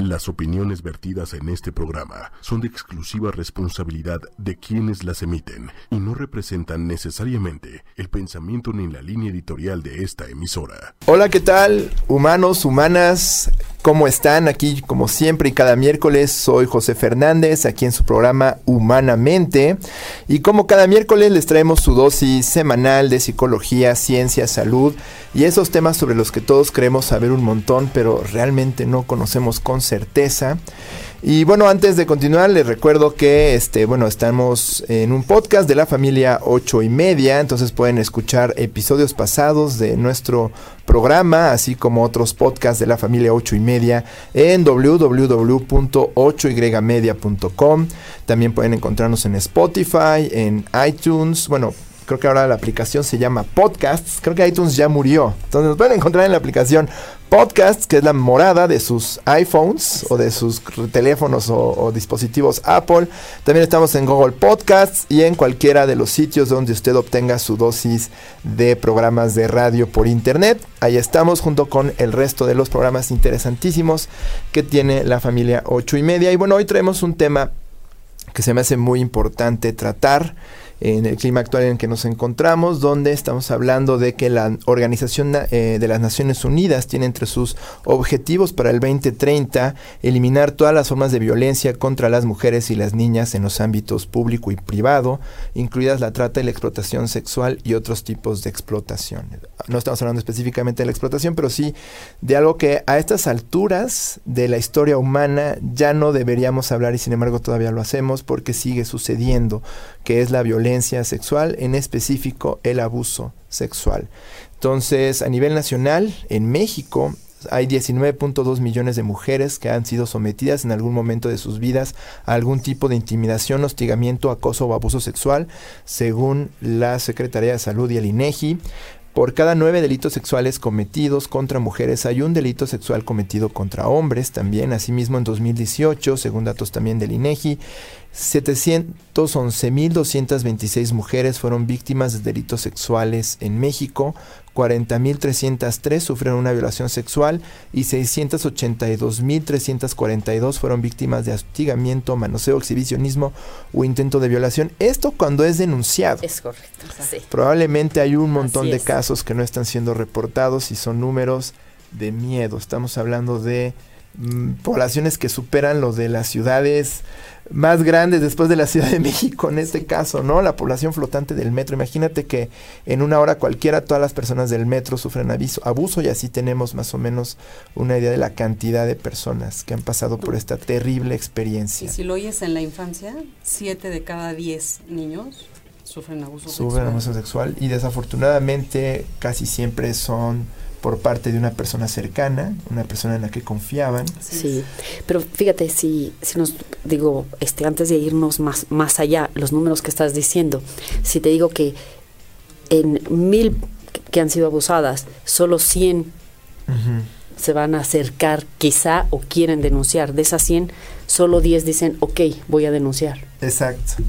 Las opiniones vertidas en este programa son de exclusiva responsabilidad de quienes las emiten y no representan necesariamente el pensamiento ni la línea editorial de esta emisora. Hola, ¿qué tal? Humanos, humanas, ¿cómo están? Aquí, como siempre y cada miércoles, soy José Fernández, aquí en su programa Humanamente. Y como cada miércoles les traemos su dosis semanal de psicología, ciencia, salud y esos temas sobre los que todos creemos saber un montón, pero realmente no conocemos con certeza. Y bueno, antes de continuar, les recuerdo que este, bueno, estamos en un podcast de la familia 8 y media, entonces pueden escuchar episodios pasados de nuestro programa, así como otros podcasts de la familia 8 y media en www.8ymedia.com. También pueden encontrarnos en Spotify, en iTunes, bueno, creo que ahora la aplicación se llama Podcasts. Creo que iTunes ya murió. Entonces nos pueden encontrar en la aplicación Podcasts, que es la morada de sus iPhones o de sus teléfonos o, dispositivos Apple. También estamos en Google Podcasts y en cualquiera de los sitios donde usted obtenga su dosis de programas de radio por internet. Ahí estamos junto con el resto de los programas interesantísimos que tiene la familia 8 y media. Y bueno, hoy traemos un tema que se me hace muy importante tratar en el clima actual en el que nos encontramos, donde estamos hablando de que la Organización eh, de las Naciones Unidas tiene entre sus objetivos para el 2030 eliminar todas las formas de violencia contra las mujeres y las niñas en los ámbitos público y privado, incluidas la trata y la explotación sexual y otros tipos de explotación. No estamos hablando específicamente de la explotación, pero sí de algo que a estas alturas de la historia humana ya no deberíamos hablar y sin embargo todavía lo hacemos porque sigue sucediendo, que es la violencia sexual, en específico el abuso sexual. Entonces, a nivel nacional, en México, hay 19.2 millones de mujeres que han sido sometidas en algún momento de sus vidas a algún tipo de intimidación, hostigamiento, acoso o abuso sexual, según la Secretaría de Salud y el INEGI. Por cada nueve delitos sexuales cometidos contra mujeres hay un delito sexual cometido contra hombres también. Asimismo, en 2018, según datos también del INEGI, 711.226 mujeres fueron víctimas de delitos sexuales en México, 40.303 sufrieron una violación sexual y 682.342 fueron víctimas de hostigamiento, manoseo, exhibicionismo o intento de violación. Esto cuando es denunciado. Es correcto. Sí. Probablemente hay un montón de casos que no están siendo reportados y son números de miedo. Estamos hablando de mm, poblaciones que superan lo de las ciudades más grandes después de la Ciudad de México en este caso, ¿no? La población flotante del metro. Imagínate que en una hora cualquiera todas las personas del metro sufren aviso, abuso y así tenemos más o menos una idea de la cantidad de personas que han pasado por esta terrible experiencia. Y si lo oyes en la infancia, siete de cada diez niños sufren abuso sexual. Sufren abuso sexual y desafortunadamente casi siempre son por parte de una persona cercana, una persona en la que confiaban. Sí, pero fíjate, si, si nos digo, este, antes de irnos más, más allá, los números que estás diciendo, si te digo que en mil que han sido abusadas, solo 100 se van a acercar quizá o quieren denunciar. De esas 100, solo 10 dicen, ok, voy a denunciar. Exacto.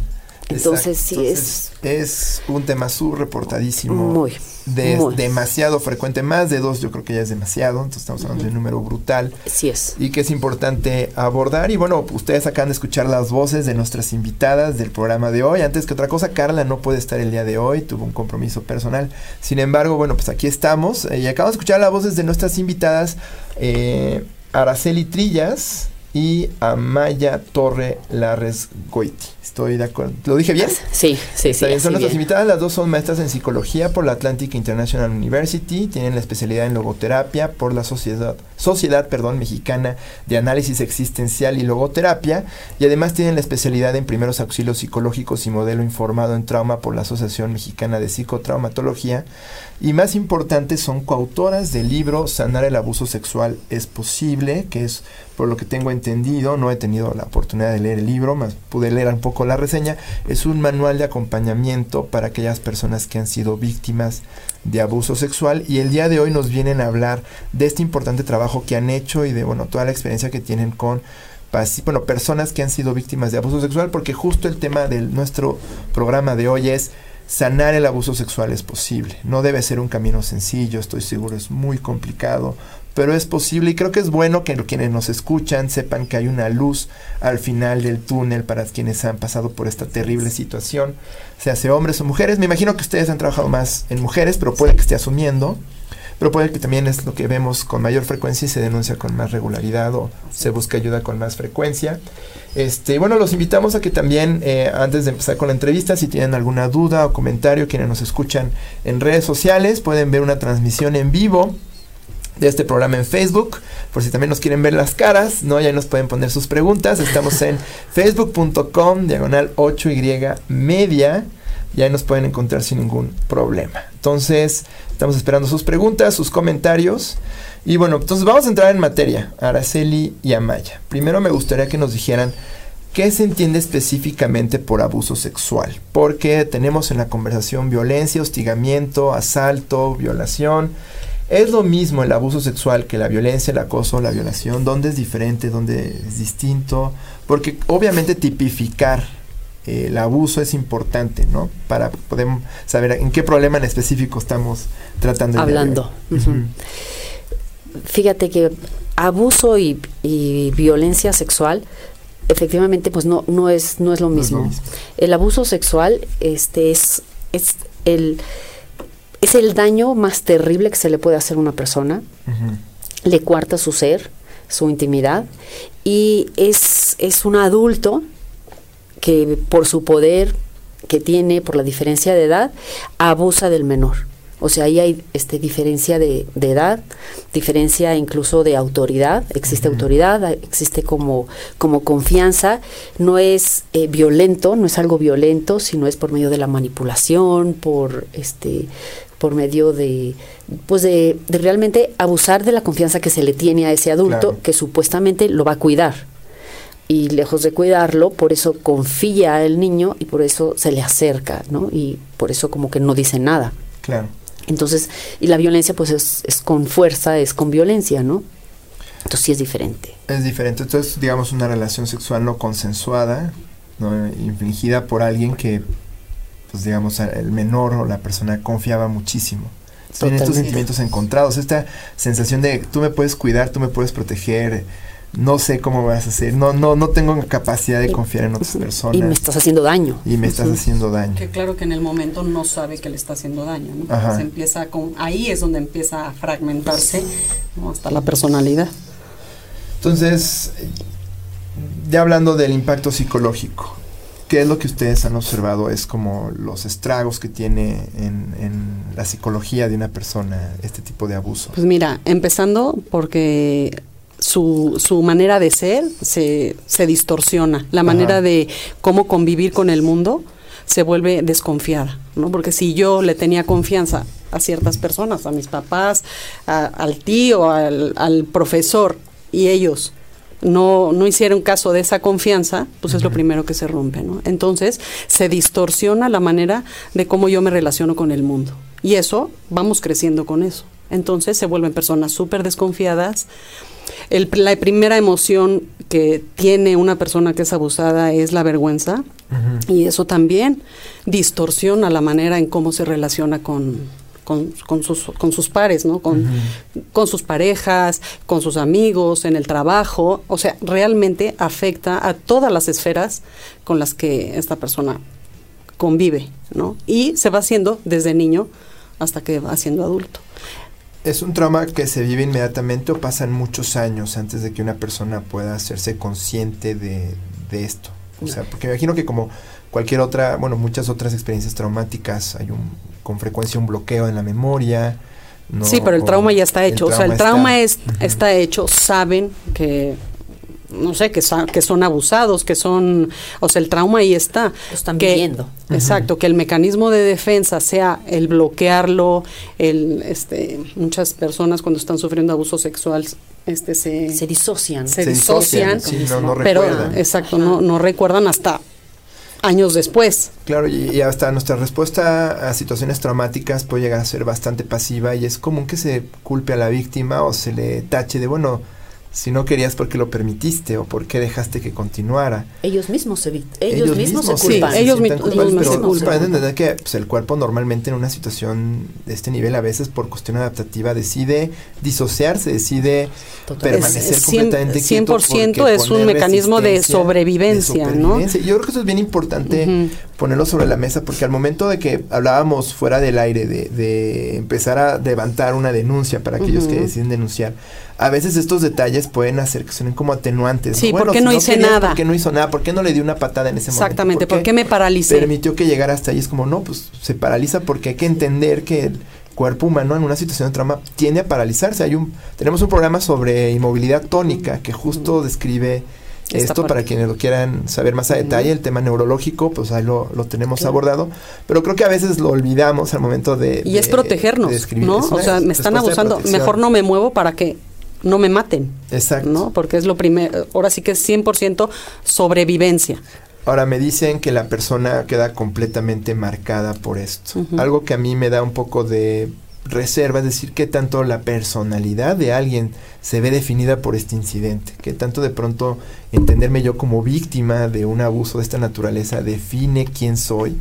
Entonces, sí es... Es un tema subreportadísimo. Muy de, demasiado frecuente, más de dos yo creo que ya es demasiado, entonces estamos hablando de un número brutal. Sí es. Y que es importante abordar. Y bueno, ustedes acaban de escuchar las voces de nuestras invitadas del programa de hoy. Antes que otra cosa, Carla no puede estar el día de hoy, tuvo un compromiso personal. Sin embargo, bueno, pues aquí estamos eh, y acabamos de escuchar las voces de nuestras invitadas. Eh, Araceli Trillas, y Amaya Torre Larres Goiti. Estoy de acuerdo. ¿Lo dije bien? Sí, sí, sí. Son nuestras invitadas. Las dos son maestras en psicología por la Atlantic International University. Tienen la especialidad en logoterapia por la Sociedad, Sociedad perdón, Mexicana de Análisis Existencial y Logoterapia. Y además tienen la especialidad en primeros auxilios psicológicos y modelo informado en trauma por la Asociación Mexicana de Psicotraumatología. Y más importante, son coautoras del libro Sanar el abuso sexual es posible, que es por lo que tengo entendido, no he tenido la oportunidad de leer el libro, más pude leer un poco la reseña, es un manual de acompañamiento para aquellas personas que han sido víctimas de abuso sexual y el día de hoy nos vienen a hablar de este importante trabajo que han hecho y de bueno, toda la experiencia que tienen con bueno, personas que han sido víctimas de abuso sexual, porque justo el tema de nuestro programa de hoy es sanar el abuso sexual es posible. No debe ser un camino sencillo, estoy seguro, es muy complicado, pero es posible y creo que es bueno que quienes nos escuchan sepan que hay una luz al final del túnel para quienes han pasado por esta terrible situación, sea sea hombres o mujeres. Me imagino que ustedes han trabajado más en mujeres, pero puede que esté asumiendo, pero puede que también es lo que vemos con mayor frecuencia y se denuncia con más regularidad o se busca ayuda con más frecuencia. Este, bueno, los invitamos a que también, eh, antes de empezar con la entrevista, si tienen alguna duda o comentario, quienes nos escuchan en redes sociales, pueden ver una transmisión en vivo de este programa en Facebook, por si también nos quieren ver las caras, ¿no? Ya nos pueden poner sus preguntas. Estamos en facebook.com, diagonal 8y media, y ahí nos pueden encontrar sin ningún problema. Entonces, estamos esperando sus preguntas, sus comentarios. Y bueno, entonces vamos a entrar en materia, Araceli y Amaya. Primero me gustaría que nos dijeran qué se entiende específicamente por abuso sexual, porque tenemos en la conversación violencia, hostigamiento, asalto, violación. ¿Es lo mismo el abuso sexual que la violencia, el acoso, la violación? ¿Dónde es diferente? ¿Dónde es distinto? Porque obviamente tipificar eh, el abuso es importante, ¿no? Para poder saber en qué problema en específico estamos tratando. Hablando. Fíjate que abuso y, violencia sexual efectivamente pues no no es no es lo mismo. El abuso sexual este es es el es el daño más terrible que se le puede hacer a una persona. Le cuarta su ser, su intimidad y es es un adulto que por su poder que tiene, por la diferencia de edad, abusa del menor. O sea, ahí hay este, diferencia de, edad, diferencia incluso de autoridad. Existe autoridad, existe como, como confianza. No es eh, violento, no es algo violento, sino es por medio de la manipulación, por este por medio de pues de, realmente abusar de la confianza que se le tiene a ese adulto que supuestamente lo va a cuidar y lejos de cuidarlo, por eso confía el niño y por eso se le acerca, ¿no? Y por eso como que no dice nada. Claro. Entonces, y la violencia pues es, es con fuerza, es con violencia, ¿no? Entonces sí es diferente. Es diferente. Entonces, digamos, una relación sexual no consensuada, ¿no? infligida por alguien que, pues digamos, el menor o la persona confiaba muchísimo. Tiene estos sentimientos encontrados, esta sensación de tú me puedes cuidar, tú me puedes proteger, no sé cómo vas a hacer, no, no, no tengo capacidad de confiar en otras personas. Y me estás haciendo daño. Y me estás haciendo daño. Que claro que en el momento no sabe que le está haciendo daño, ¿no? Se empieza con, ahí es donde empieza a fragmentarse hasta la personalidad. Entonces, ya hablando del impacto psicológico, ¿qué es lo que ustedes han observado? Es como los estragos que tiene en, en la psicología de una persona este tipo de abuso. Pues mira, empezando porque su, su manera de ser se, se distorsiona, la manera de cómo convivir con el mundo se vuelve desconfiada, ¿no? Porque si yo le tenía confianza a ciertas personas, a mis papás, al tío, al, al, profesor, y ellos no, no hicieron caso de esa confianza, pues es lo primero que se rompe, ¿no? Entonces se distorsiona la manera de cómo yo me relaciono con el mundo. Y eso, vamos creciendo con eso. Entonces se vuelven personas súper desconfiadas, la primera emoción que tiene una persona que es abusada es la vergüenza y eso también distorsiona la manera en cómo se relaciona con, con, sus, con sus pares, ¿no? Con, con sus parejas, con sus amigos, en el trabajo. O sea, realmente afecta a todas las esferas con las que esta persona convive, ¿no? Y se va haciendo desde niño hasta que va siendo adulto. ¿Es un trauma que se vive inmediatamente o pasan muchos años antes de que una persona pueda hacerse consciente de, esto? O sea, porque me imagino que como cualquier otra, bueno, muchas otras experiencias traumáticas, hay un, con frecuencia un bloqueo en la memoria. sí, pero el trauma ya está hecho. o sea, el trauma es, está hecho, saben que no sé, que, son, que son abusados, que son, o sea, el trauma ahí está. Lo están viviendo. Exacto, que el mecanismo de defensa sea el bloquearlo, el, este, muchas personas cuando están sufriendo abuso sexual, este, se, se disocian. Se, disocian, pero, exacto, no, no recuerdan hasta años después. Claro, y, y, hasta nuestra respuesta a situaciones traumáticas puede llegar a ser bastante pasiva y es común que se culpe a la víctima o se le tache de, bueno, Si no querías, ¿por qué lo permitiste? ¿O por qué dejaste que continuara? Ellos mismos se, vi- ellos mismos se sí, culpan. se ellos sientan mi- culpables, ellos pero mismos se culpan. entender que pues, el cuerpo normalmente en una situación de este nivel, a veces por cuestión adaptativa, decide disociarse, decide Total. permanecer Es cien- completamente quieto 100% porque es un mecanismo de sobrevivencia, de ¿no? Yo creo que eso es bien importante ponerlo sobre la mesa porque al momento de que hablábamos fuera del aire de, de empezar a levantar una denuncia para aquellos que deciden denunciar, a veces estos detalles pueden hacer que suenen como atenuantes. Sí, ¿no? ¿por qué si no hice querías, nada? ¿Por qué no hizo nada? ¿Por qué no le di una patada en ese Exactamente, momento? ¿por qué me paralicé? Permitió que llegara hasta ahí. Es como, no, pues se paraliza porque hay que entender que el cuerpo humano en una situación de trauma tiende a paralizarse. Hay un, tenemos un programa sobre inmovilidad tónica que justo describe esto para quienes lo quieran saber más a detalle, el tema neurológico, pues ahí lo, lo tenemos Claro. abordado, pero creo que a veces lo olvidamos al momento de... Y es protegernos, de. ¿no? O sea, me están abusando, mejor no me muevo para que no me maten, Exacto. ¿no? Porque es lo primero, ahora sí que es 100% sobrevivencia. Ahora me dicen que la persona queda completamente marcada por esto. Algo que a mí me da un poco de reserva, es decir, que tanto la personalidad de alguien se ve definida por este incidente, que tanto de pronto entenderme yo como víctima de un abuso de esta naturaleza define quién soy.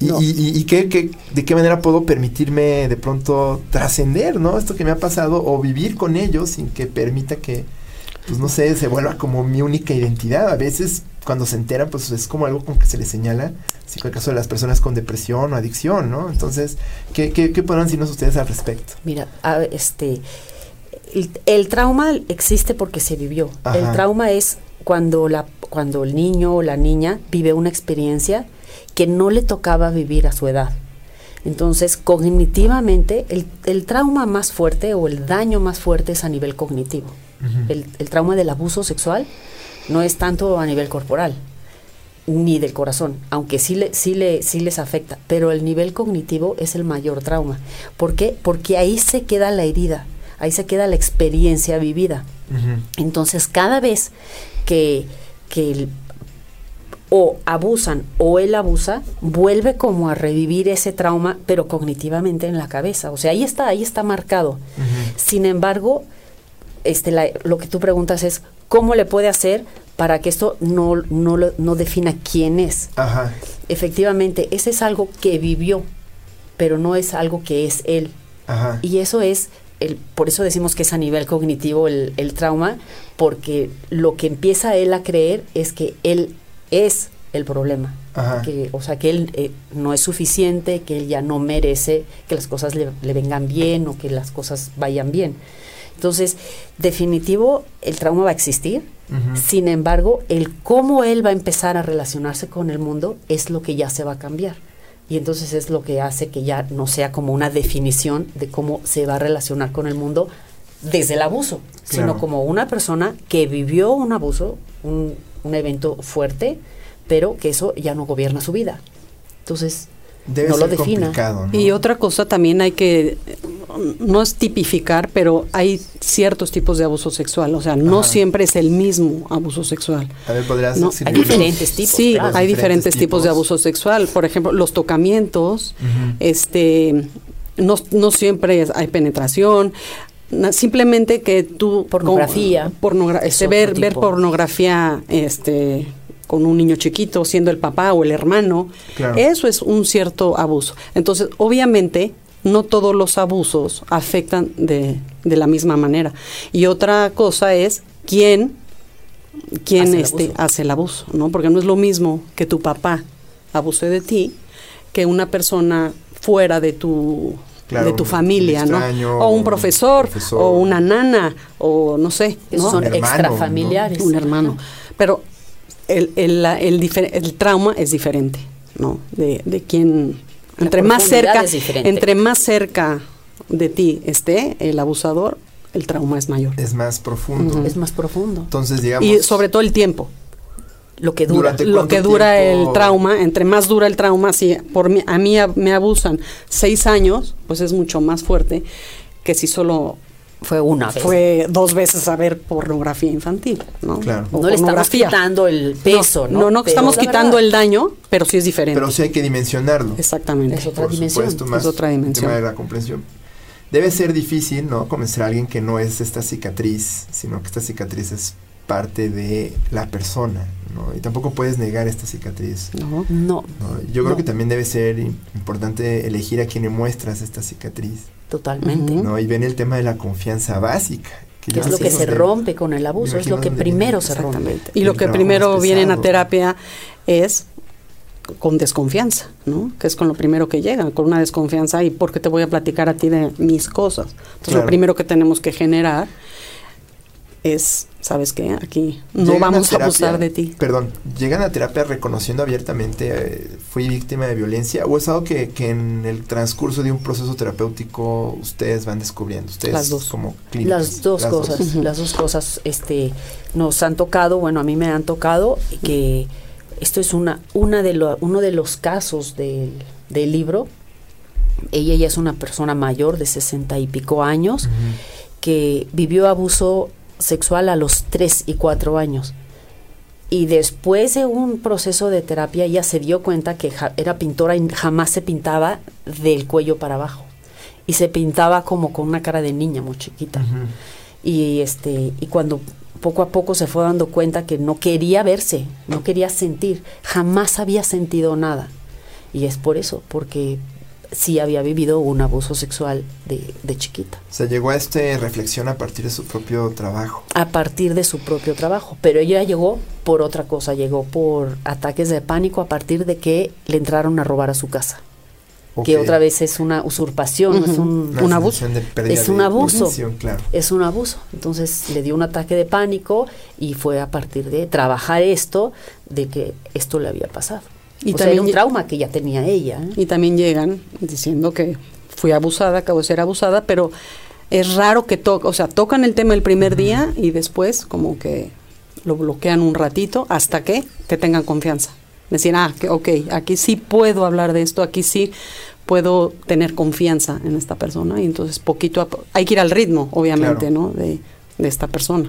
Y, No. y, y- y qué- qué- de qué manera puedo permitirme de pronto trascender, ¿no? Esto que me ha pasado o vivir con ello sin que permita que, pues no sé, se vuelva como mi única identidad. A veces cuando se enteran, pues es como algo con que se les señala, si con el caso de las personas con depresión o adicción, ¿no? Entonces, ¿qué, qué, qué podrán decirnos ustedes al respecto? Mira, a- este, el, el trauma existe porque se vivió. Ajá. El trauma es cuando, la, cuando el niño o la niña vive una experiencia que no le tocaba vivir a su edad. Entonces, cognitivamente, el, el trauma más fuerte o el daño más fuerte es a nivel cognitivo. El, el trauma del abuso sexual no es tanto a nivel corporal ni del corazón, aunque sí, le, sí, le, sí les afecta, pero el nivel cognitivo es el mayor trauma. ¿Por qué? Porque ahí se queda la herida, ahí se queda la experiencia vivida. Entonces, cada vez que, que o abusan o él abusa, vuelve como a revivir ese trauma, pero cognitivamente en la cabeza. O sea, ahí está, ahí está marcado. Sin embargo, este, la- lo que tú preguntas es, ¿cómo le puede hacer para que esto no, no, no defina quién es? Ajá. Efectivamente, ese es algo que vivió, pero no es algo que es él. Ajá. Y eso es, el, por eso decimos que es a nivel cognitivo el, el trauma, porque lo que empieza él a creer es que él es el problema. Ajá. Que, o sea, que él eh, no es suficiente, que él ya no merece que las cosas le, le vengan bien o que las cosas vayan bien. Entonces, definitivo, el trauma va a existir. Sin embargo, el cómo él va a empezar a relacionarse con el mundo es lo que ya se va a cambiar. Y entonces es lo que hace que ya no sea como una definición de cómo se va a relacionar con el mundo desde el abuso, Claro. sino como una persona que vivió un abuso, un, un evento fuerte, pero que eso ya no gobierna su vida. Entonces, Debe no lo defina. Y otra cosa también hay que, no es tipificar, pero hay ciertos tipos de abuso sexual, o sea, no Ajá. siempre es el mismo abuso sexual. A ver, ¿podrías No, hay diferentes tipos. Sí, claro. hay Diferentes diferentes tipos de abuso sexual. Por ejemplo, los tocamientos, este, no, no siempre hay penetración. Simplemente que tú Pornografía. con- pornogra- Es este, ver pornografía este con un niño chiquito siendo el papá o el hermano Claro. eso es un cierto abuso entonces obviamente no todos los abusos afectan de, de la misma manera y otra cosa es quién quién Hace el este abuso. hace el abuso no porque no es lo mismo que tu papá abuse de ti que una persona fuera de tu Claro, de tu un familia, ¿no? O un profesor, profesor. o una nana, o no sé, son Un hermano, extrafamiliares. un hermano. Pero el, el, la- el, el trauma es diferente, ¿no? De, de quien, entre más cerca, es diferente. entre más cerca de ti esté el abusador, el trauma es mayor. Es más profundo. Es más profundo. Entonces, digamos... Y sobre todo el tiempo. Lo que dura. Lo que dura tiempo? el trauma, entre más dura el trauma, si por mí, a mí a- me abusan seis años, pues es mucho más fuerte que si solo Fue una vez. fue dos veces a ver pornografía infantil, ¿no? Claro. O no le estamos quitando el peso, ¿no? No, estamos quitando verdad, el daño, pero sí es diferente. Pero sí hay que dimensionarlo. Exactamente. Es otra por dimensión. supuesto, más Es otra dimensión. tema de la comprensión. debe ser difícil, ¿no? Convencer a alguien que no es esta cicatriz, sino que esta cicatriz es parte de la persona, ¿no? Y tampoco puedes negar esta cicatriz. No. No, ¿no? Yo creo No. que también debe ser im- importante elegir a quien le muestras esta cicatriz, totalmente. ¿no? Y viene el tema de la confianza básica. Que es lo que se de- rompe con el abuso, es lo que primero viene- se rompe. Y lo que primero vienen a terapia es con desconfianza, ¿no? Que es con lo primero que llegan, con una desconfianza y porque te voy a platicar a ti de mis cosas. Entonces Claro. lo primero que tenemos que generar es, ¿sabes qué? Aquí no Llegan vamos a, terapia- abusar de ti. Perdón, ¿llegan a terapia reconociendo abiertamente eh, fui víctima de violencia o es algo que, que en el transcurso de un proceso terapéutico ustedes van descubriendo? Ustedes Las dos. como clínicos. Las dos cosas, las dos cosas este, nos han tocado, bueno, a mí me han tocado que esto es una, una de lo- uno de los casos del, del libro. Ella ya es una persona mayor de sesenta y pico años que vivió abuso sexual a los 3 y 4 años. Y después de un proceso de terapia, ella se dio cuenta que ja- era pintora y jamás se pintaba del cuello para abajo. Y se pintaba como con una cara de niña muy chiquita. Y este, y cuando poco a poco se fue dando cuenta que no quería verse, no quería sentir, jamás había sentido nada. Y es por eso, porque sí había vivido un abuso sexual de, de chiquita. O sea, llegó a esta reflexión a partir de su propio trabajo. a partir de su propio trabajo. Pero ella llegó por otra cosa, llegó por ataques de pánico a partir de que le entraron a robar a su casa. Que otra vez es una usurpación, es un, Una un abuso. Es un abuso. claro. es un abuso. Entonces le dio un ataque de pánico y fue a partir de trabajar esto, de que esto le había pasado. Y sea, también era un trauma que ya tenía ella. ¿eh? Y también llegan diciendo que fui abusada, acabo de ser abusada, pero es raro que toquen, o sea, tocan el tema el primer día y después como que lo bloquean un ratito hasta que te tengan confianza. Decir, ah, que, ok, aquí sí puedo hablar de esto, aquí sí puedo tener confianza en esta persona. Y entonces poquito a po- hay que ir al ritmo, obviamente, Claro. ¿no? De, de esta persona.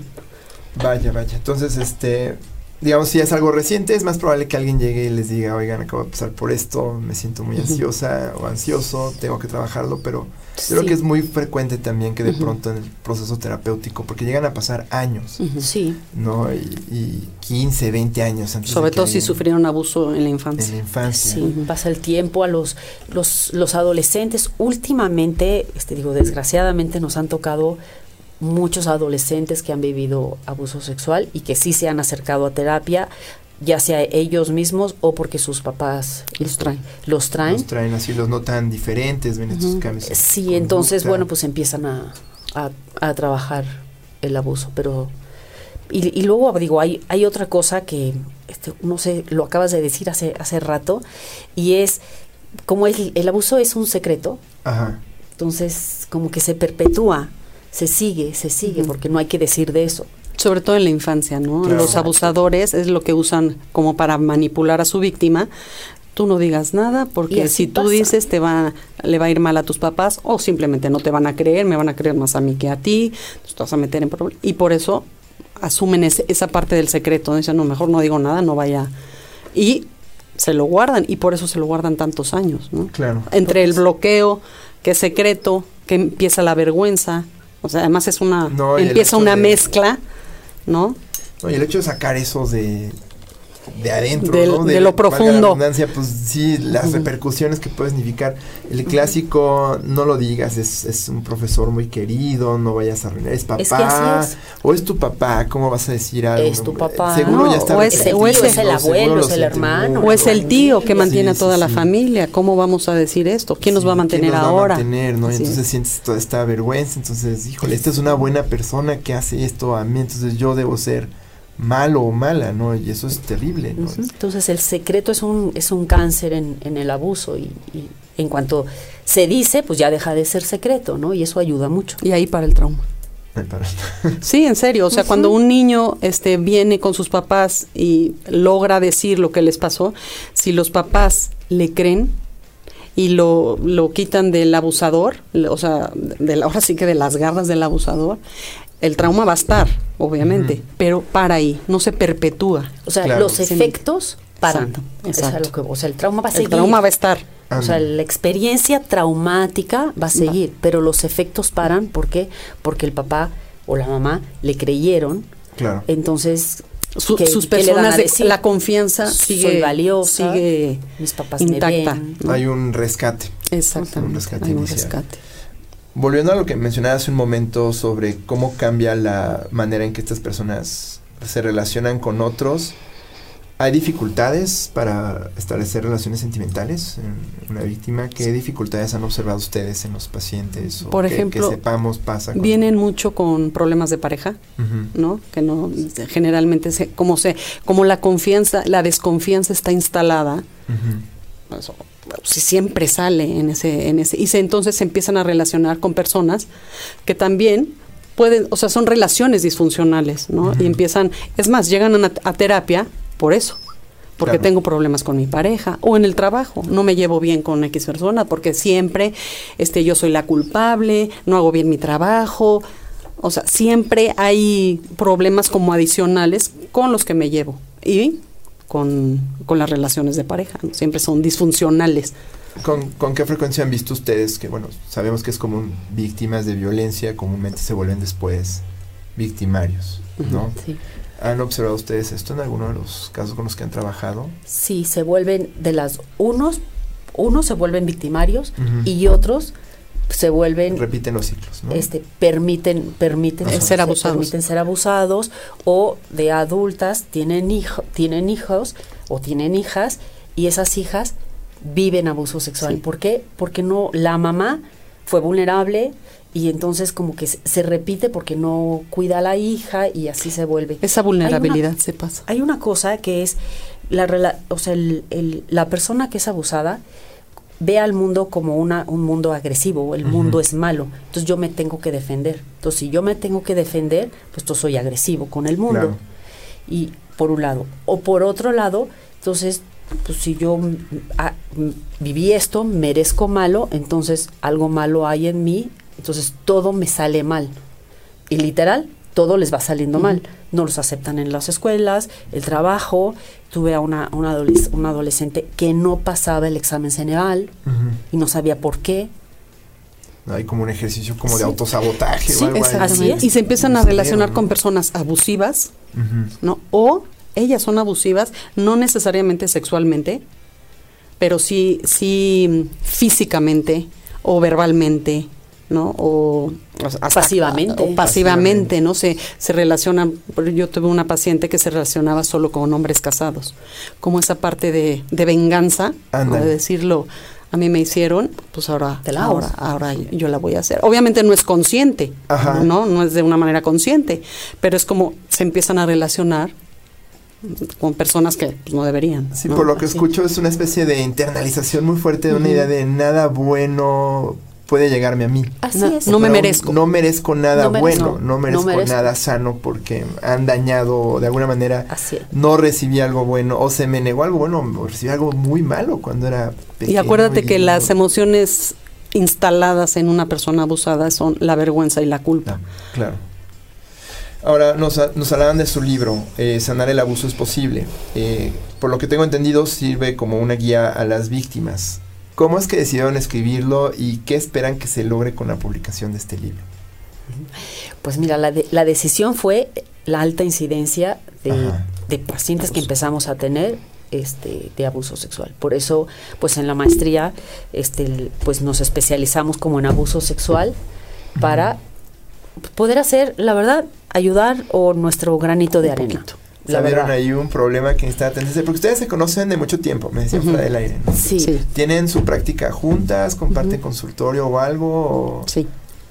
Vaya, vaya. Entonces, este, digamos, si es algo reciente, es más probable que alguien llegue y les diga, oigan, acabo de pasar por esto, me siento muy ansiosa o ansioso, tengo que trabajarlo, pero creo que es muy frecuente también que de pronto en el proceso terapéutico, porque llegan a pasar años. Sí, ¿no? Y, y 15, 20 años antes Sobre de todo si sufrieron abuso en la en infancia. la infancia. Sí, pasa el tiempo a los, los, los adolescentes. Últimamente, este digo, desgraciadamente nos han tocado muchos adolescentes que han vivido abuso sexual y que sí se han acercado a terapia, ya sea ellos mismos o porque sus papás Los traen. Los traen. Los traen así, los notan diferentes, ven estos cambios. Sí, entonces, bueno, pues empiezan a, a- a trabajar el abuso, pero... Y, y luego, digo, hay, hay otra cosa que, este, no sé, lo acabas de decir hace, hace rato, y es, como el, el abuso es un secreto, Ajá. entonces como que se perpetúa, se sigue, se sigue, porque no hay que decir de eso. Sobre todo en la infancia, ¿no? Claro. Los abusadores es lo que usan como para manipular a su víctima. Tú no digas nada porque si tú pasa. dices te va le va a ir mal a tus papás o simplemente no te van a creer, me van a creer más a mí que a ti, entonces te vas a meter en problemas y por eso asumen ese- esa parte del secreto, dicen, no, mejor no digo nada, no vaya. Y se lo guardan y por eso se lo guardan tantos años, ¿no? Claro. Entre el bloqueo, que es secreto, que empieza la vergüenza, o sea, además es una No, empieza una de- mezcla, ¿no? No, y el hecho de sacar eso de, de adentro, Del- ¿no? de lo la profundo. redundancia, pues sí, las repercusiones que puede significar. El clásico, no lo digas, es, es un profesor muy querido, no vayas a arruinar, es papá. Es que así es. O es tu papá, ¿cómo vas a decir algo? Es tu papá. Seguro No, ya está o es- repetido, o es el abuelo, lo es el hermano. O es el tío que Sí, mantiene a sí, toda la sí. familia. ¿Cómo vamos a decir esto? ¿Quién nos va a mantener nos va ahora? A mantener, ¿no? Entonces es. sientes toda esta vergüenza. Entonces, híjole, esta es una buena persona que hace esto a mí. Entonces yo debo ser malo o mala, ¿no? Y eso es terrible, ¿no? Entonces el secreto es un, es un cáncer en, en el abuso y, y en cuanto se dice, pues ya deja de ser secreto, ¿no? Y eso ayuda mucho. Y ahí para el trauma. Sí, en serio. O sea, cuando un niño este, viene con sus papás y logra decir lo que les pasó, si los papás le creen y lo, lo quitan del abusador, o sea, de la- ahora sí que de las garras del abusador, el trauma va a estar, obviamente, pero para ahí, no se perpetúa. O sea, Claro. los efectos paran. Exacto, o sea, el trauma va a El seguir. trauma va a estar. O sea, la experiencia traumática va a seguir, pero los efectos paran. ¿Por qué? Porque el papá o la mamá le creyeron. Claro. Entonces, Su- ¿qué- sus personas, de- la confianza Soy sigue valiosa, sigue mis papás me intacta. ven. ¿no? Hay un rescate. Un Exactamente, rescate hay un inicial. rescate. Volviendo a lo que mencionaba hace un momento sobre cómo cambia la manera en que estas personas se relacionan con otros, ¿hay dificultades para establecer relaciones sentimentales en una víctima? ¿Qué dificultades han observado ustedes en los pacientes? o Por que- ejemplo, que sepamos pasa. con- Vienen mucho con problemas de pareja, Ujú. ¿no? Que no generalmente se, como se como la confianza, la desconfianza está instalada, Ujú. pues, o- si siempre sale en ese en ese y se entonces se empiezan a relacionar con personas que también pueden, o sea, son relaciones disfuncionales, ¿no? Y empiezan, es más, llegan a, a terapia por eso. Porque Claro. tengo problemas con mi pareja o en el trabajo, no me llevo bien con X persona porque siempre este yo soy la culpable, no hago bien mi trabajo. O sea, siempre hay problemas como adicionales con los que me llevo y con, con las relaciones de pareja, ¿no? siempre son disfuncionales. ¿Con, con qué frecuencia han visto ustedes que, bueno, sabemos que es común, víctimas de violencia comúnmente se vuelven después victimarios, ¿no? Sí. ¿Han observado ustedes esto en alguno de los casos con los que han trabajado? Sí, se vuelven de las unos, unos se vuelven victimarios Ujú. y otros se vuelven Repiten los ciclos, ¿no? este permiten permiten Ser se abusados. permiten ser abusados o de adultas tienen hijo, tienen hijos o tienen hijas y esas hijas viven abuso sexual. Sí. ¿Por qué? Porque no la mamá fue vulnerable y entonces como que se, se repite porque no cuida a la hija y así se vuelve. Esa vulnerabilidad se pasa. Hay una cosa que es la rela- o sea, el- el- la persona que es abusada ve al mundo como una, un mundo agresivo, el mundo es malo, entonces yo me tengo que defender. Entonces, si yo me tengo que defender, pues yo soy agresivo con el mundo. Claro. Y por un lado. O por otro lado, entonces, pues si yo ah, viví esto, merezco malo, entonces algo malo hay en mí, entonces todo me sale mal. Y literal, todo les va saliendo mal. No los aceptan en las escuelas, el trabajo. Tuve a una, una, adoles- una adolescente que no pasaba el examen Ceneval y no sabía por qué. Hay como un ejercicio como de autosabotaje Sí, o algo así. Es. Y se empiezan a relacionar ¿no? con personas abusivas. ¿no? O ellas son abusivas, no necesariamente sexualmente, pero sí, sí físicamente o verbalmente, ¿no? O, hasta- Pasivamente. o pasivamente, ¿no? Se, se relacionan, yo tuve una paciente que se relacionaba solo con hombres casados, como esa parte de, de venganza, de decirlo, a mí me hicieron, pues ahora, Te la ahora, ahora yo la voy a hacer. Obviamente no es consciente, Ajá. ¿no? No es de una manera consciente, pero es como se empiezan a relacionar con personas que pues, no deberían. Sí, ¿no? por lo que Así. escucho es una especie de internalización muy fuerte de una idea de nada bueno puede llegarme a mí. Así No, es. no me merezco. No merezco nada No merezco, bueno, no, merezco, nada sano porque han dañado de alguna manera. Así es. No recibí algo bueno o se me negó algo bueno o recibí algo muy malo cuando era pequeño. Y acuérdate que las emociones instaladas en una persona abusada son la vergüenza y la culpa. Ah, claro. Ahora, nos hablaban de su libro, eh, Sanar el abuso es posible. Eh, por lo que tengo entendido, sirve como una guía a las víctimas. ¿Cómo es que decidieron escribirlo y qué esperan que se logre con la publicación de este libro? Pues mira, la, de- la decisión fue la alta incidencia de, de pacientes que empezamos a tener este de abuso sexual. Por eso, pues en la maestría, este, pues nos especializamos como en abuso sexual para poder hacer, la verdad, ayudar o nuestro granito de Un arena. poquito. La ¿Sabieron verdad. ahí un problema que necesita atenderse? Porque ustedes se conocen de mucho tiempo, me decían Ujú. fuera del aire. ¿no? Sí, Sí. ¿Tienen su práctica juntas? ¿Comparten consultorio o algo? o- Sí.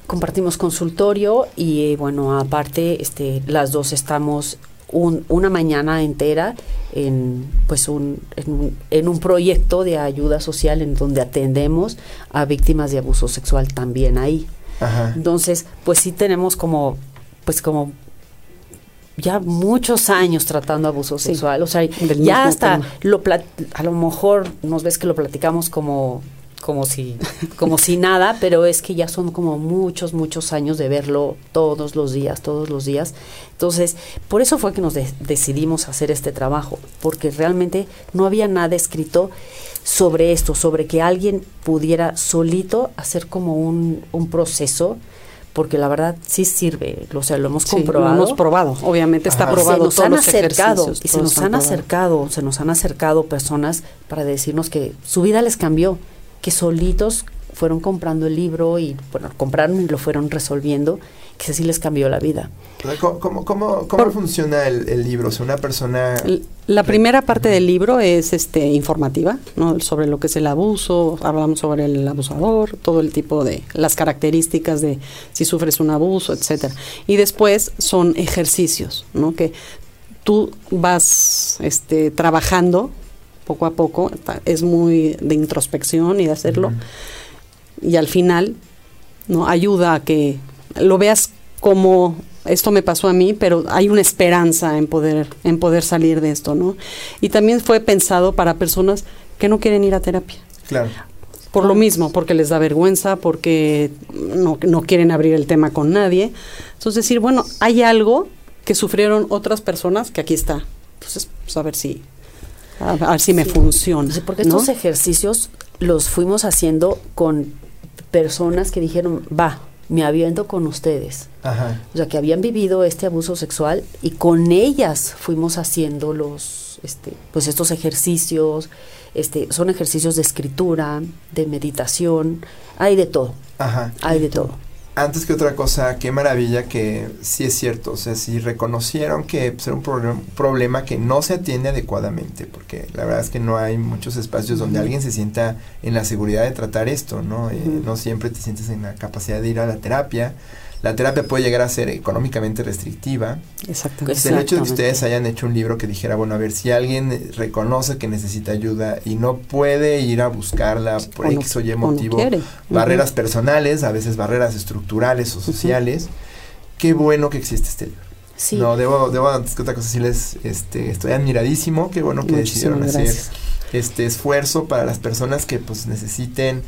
compartimos consultorio y eh, bueno, aparte, este, las dos estamos un- una mañana entera en pues un, en, un, en un proyecto de ayuda social en donde atendemos a víctimas de abuso sexual también ahí. Ajá. Entonces, pues sí tenemos como, pues como ya muchos años tratando abuso Sí, sexual. O sea, ya hasta tema. lo plat- a lo mejor nos ves que lo platicamos como como si como si nada, pero es que ya son como muchos muchos años de verlo todos los días, todos los días. Entonces, por eso fue que nos de- decidimos hacer este trabajo, porque realmente no había nada escrito sobre esto, sobre que alguien pudiera solito hacer como un, un proceso porque la verdad sí sirve, o sea, lo hemos Sí, comprobado. lo hemos probado, obviamente está Ajá. probado se nos todos han los acercado y se nos han acercado, se nos han acercado personas para decirnos que su vida les cambió, que solitos fueron comprando el libro y bueno, compraron y lo fueron resolviendo, que sí les cambió la vida. ¿Cómo, cómo, cómo, cómo funciona el, el libro? O sea, una persona... La primera parte del libro es este informativa, ¿no? sobre lo que es el abuso, hablamos sobre el abusador, todo el tipo de las características de si sufres un abuso, etcétera. Y después son ejercicios, ¿no? Que tú vas este trabajando poco a poco, es muy de introspección y de hacerlo y al final no ayuda a que lo veas como esto me pasó a mí, pero hay una esperanza en poder en poder salir de esto, ¿no? Y también fue pensado para personas que no quieren ir a terapia. Claro. Por lo mismo, porque les da vergüenza, porque no, no quieren abrir el tema con nadie. Entonces decir, bueno, hay algo que sufrieron otras personas que aquí está. Entonces, pues a ver si a, a ver si me Sí. funciona. Sí, porque ¿no? estos ejercicios los fuimos haciendo con personas que dijeron, va, me aviento con ustedes. Ajá. O sea, que habían vivido este abuso sexual y con ellas fuimos haciendo los, este, pues estos ejercicios, este, son ejercicios de escritura, de meditación, hay de todo, Ajá. hay de todo. Antes que otra cosa, qué maravilla que sí es cierto, o sea, si reconocieron que pues, era un problem- problema que no se atiende adecuadamente, porque la verdad es que no hay muchos espacios donde alguien se sienta en la seguridad de tratar esto, ¿no? Eh, no siempre te sientes en la capacidad de ir a la terapia. La terapia puede llegar a ser económicamente restrictiva. Exactamente. Entonces, el hecho de que ustedes hayan hecho un libro que dijera, bueno, a ver, si alguien reconoce que necesita ayuda y no puede ir a buscarla por O no- X o Y o no motivo, barreras personales, a veces barreras estructurales o sociales. Qué bueno que existe este libro. Sí, No, debo, debo antes que otra cosa decirles, este, estoy admiradísimo, qué bueno que Muchísimas decidieron hacer este esfuerzo para las personas que pues necesiten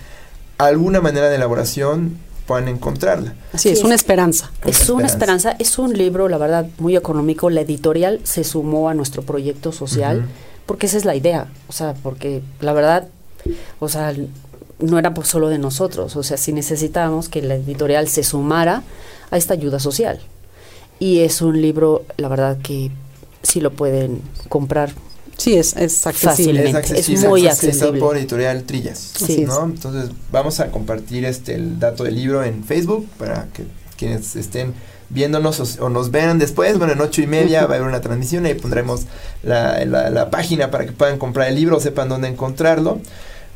alguna manera de elaboración puedan encontrarla. Así Así es, una esperanza. es una esperanza. esperanza, es un libro, la verdad, muy económico. La editorial se sumó a nuestro proyecto social. Porque esa es la idea, o sea, porque la verdad, o sea, no era por solo de nosotros, o sea, sí necesitábamos que la editorial se sumara a esta ayuda social. Y es un libro, la verdad, que sí lo pueden comprar. Sí, es, es accesible. Fácilmente. accesible, es muy accesible. por editorial Trillas. Sí. ¿no? Entonces vamos a compartir este el dato del libro en Facebook para que quienes estén viéndonos o, o nos vean después, bueno, en ocho y media va a haber una transmisión y ahí pondremos la, la- la página para que puedan comprar el libro o sepan dónde encontrarlo.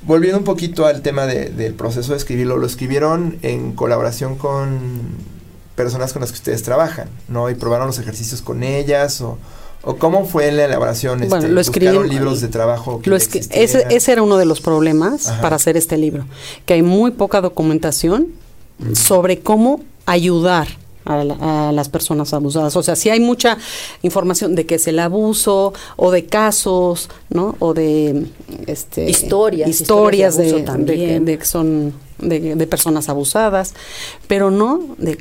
Volviendo un poquito al tema de- del proceso de escribirlo, lo escribieron en colaboración con personas con las que ustedes trabajan, ¿no? Y probaron los ejercicios con ellas o, o cómo fue la elaboración. Bueno, este, lo ¿buscaron escribí- libros de trabajo. que Lo ese, ese era uno de los problemas Ajá. para hacer este libro, que hay muy poca documentación sobre cómo ayudar a, la- a las personas abusadas. O sea, sí hay mucha información de qué es el abuso o de casos, ¿no? O de este, Historias, historias historias de de, abuso también. de que- de que son de, de personas abusadas, pero no de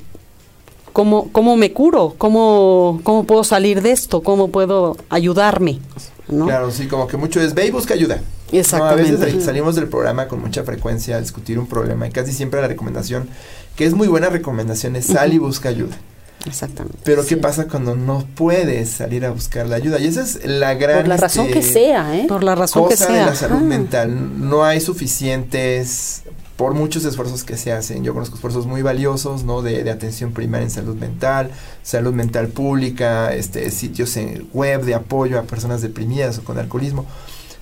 cómo, cómo me curo, cómo, cómo puedo salir de esto, cómo puedo ayudarme, ¿no? Claro, sí, como que mucho es ve y busca ayuda. Exactamente. No, a veces salimos del programa con mucha frecuencia a discutir un problema y casi siempre la recomendación, que es muy buena recomendación, es sal y busca ayuda. Exactamente. Pero ¿qué Sí. pasa cuando no puedes salir a buscar la ayuda? Y esa es la gran Por la razón este, que sea, ¿eh? Por la razón que cosa sea. de la salud Ajá. mental. No hay suficientes, por muchos esfuerzos que se hacen. Yo conozco esfuerzos muy valiosos, ¿no? De, de atención primaria en salud mental, salud mental pública, este, sitios en web de apoyo a personas deprimidas o con alcoholismo.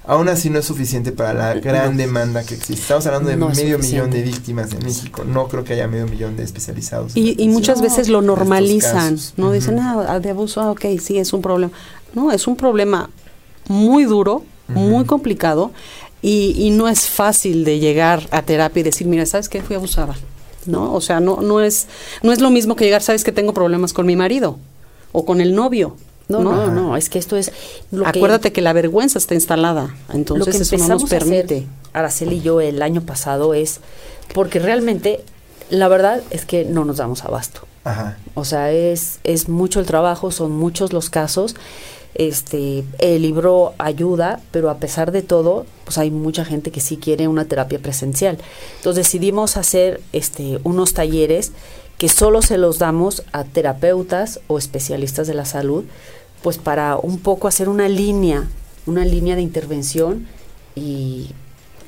Aún así no es suficiente para la gran No. demanda que existe. Estamos hablando de No medio suficiente. millón de víctimas en México. No creo que haya medio millón de especializados. Y, muchas veces lo normalizan. ¿no? Dicen, ah, de abuso, ah, ok, sí, es un problema. No, es un problema muy duro, muy complicado, y, y no es fácil de llegar a terapia y decir, mira, ¿sabes qué? Fui abusada, ¿no? O sea, no, no, es, no es lo mismo que llegar, ¿sabes que tengo problemas con mi marido? O con el novio. No, no, Ajá. no, es que esto es lo Acuérdate que, la vergüenza está instalada, lo entonces que eso no empezamos nos a hacer, permite. Araceli y yo el año pasado es porque realmente la verdad es que no nos damos abasto. Ajá. O sea, es, es mucho el trabajo, son muchos los casos Este, el libro ayuda, pero a pesar de todo, pues hay mucha gente que sí quiere una terapia presencial. Entonces decidimos hacer este, unos talleres que solo se los damos a terapeutas o especialistas de la salud, pues para un poco hacer una línea, una línea de intervención y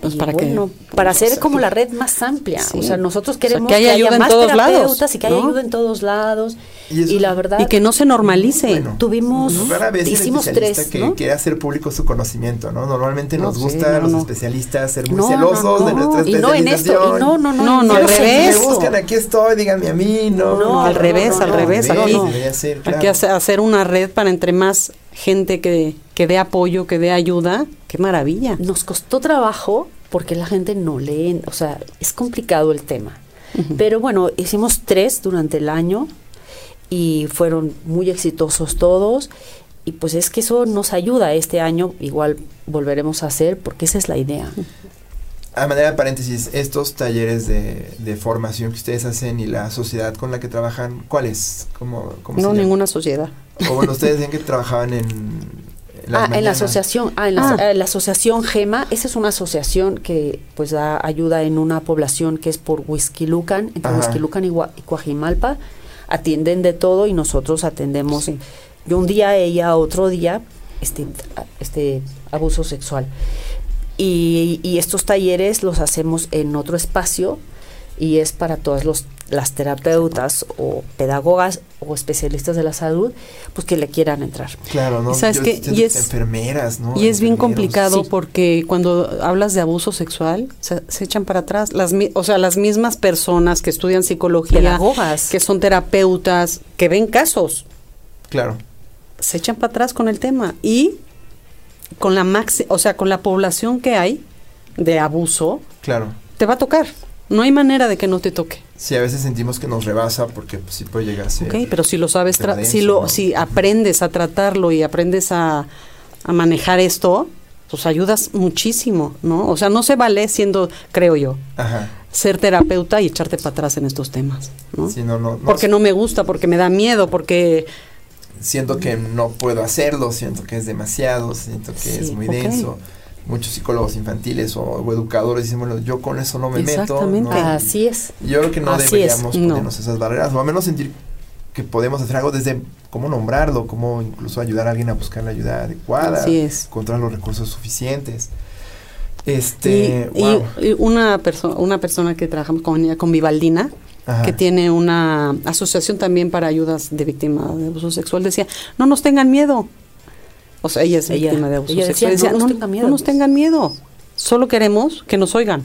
Pues y para que- bueno, para hacer como que- la red más amplia. Sí. O sea, nosotros O sea, queremos que haya ayuda en más todos lados, terapeutas y que haya ¿no? ayuda en todos lados. Y eso- Y, la verdad, Y que no se normalice. Bueno, tuvimos, Rara vez hicimos tres, que ¿no? quiere hacer público su conocimiento, ¿no? Normalmente No, nos sí, gusta a los no. especialistas ser muy No, celosos no, de no, nuestra y no en esto, y no, no, no, No, no, al sé Si revés. me buscan, aquí estoy, díganme a mí, no. No, al revés, al revés. Aquí que hacer una red para entre más gente que, que dé apoyo, que dé ayuda. Qué maravilla. Nos costó trabajo porque la gente no lee, o sea, es complicado el tema. Pero bueno, hicimos tres durante el año y fueron muy exitosos todos. Y pues es que eso nos ayuda este año, igual volveremos a hacer porque esa es la idea. A manera de paréntesis, estos talleres de, de formación que ustedes hacen y la sociedad con la que trabajan, ¿cuáles? ¿Cómo, cómo se No, llama? ninguna sociedad. O bueno, ustedes decían que trabajaban en, ah, en la asociación, ah, en la, Ah. la asociación GEMA, esa es una asociación que pues da ayuda en una población que es por Huizquilucan, entre Ajá. Huizquilucan y, y Coajimalpa, atienden de todo y nosotros atendemos de un día a ella, otro día, este, este abuso sexual. Y, y estos talleres los hacemos en otro espacio y es para todas los, las terapeutas o pedagogas o especialistas de la salud, pues que le quieran entrar. Claro, ¿no? ¿Y sabes siento Y que es- enfermeras, ¿no? Y es bien complicado Sí. porque cuando hablas de abuso sexual, se, se echan para atrás. Las, mi- o sea, las mismas personas que estudian psicología, Pedagogas. que son terapeutas, que ven casos, Claro. se echan para atrás con el tema. Y con la maxi, o sea, con la población que hay de abuso, Claro. te va a tocar. No hay manera de que no te toque. Sí, a veces sentimos que nos rebasa porque pues, sí puede llegar a ser. Ok, pero si lo sabes, si lo, ¿no? si aprendes a tratarlo y aprendes a, a manejar esto, pues ayudas muchísimo, ¿no? O sea, no se vale siendo, creo yo, Ajá. ser terapeuta y echarte para atrás en estos temas, ¿no? Sí, no, no, no, porque no me gusta, porque me da miedo, porque Siento que no puedo hacerlo, siento que es demasiado, siento que Sí, es muy denso. Muchos psicólogos infantiles o, o educadores dicen, bueno, yo con eso no me meto. Exactamente. ¿no? Así es. Yo creo que no Así es. deberíamos No. ponernos esas barreras, o al menos sentir que podemos hacer algo desde cómo nombrarlo, cómo incluso ayudar a alguien a buscar la ayuda adecuada, Así es. encontrar los recursos suficientes. y, Este, y- wow. y una persona una persona que trabajamos con ella, con Vivaldina, Ajá. que tiene una asociación también para ayudas de víctima de abuso sexual, decía, no nos tengan miedo. O sea, ella es Ella- víctima de abuso ella decía, sexual. "No nos no, tengan miedo". no nos tengan miedo. Solo queremos que nos oigan.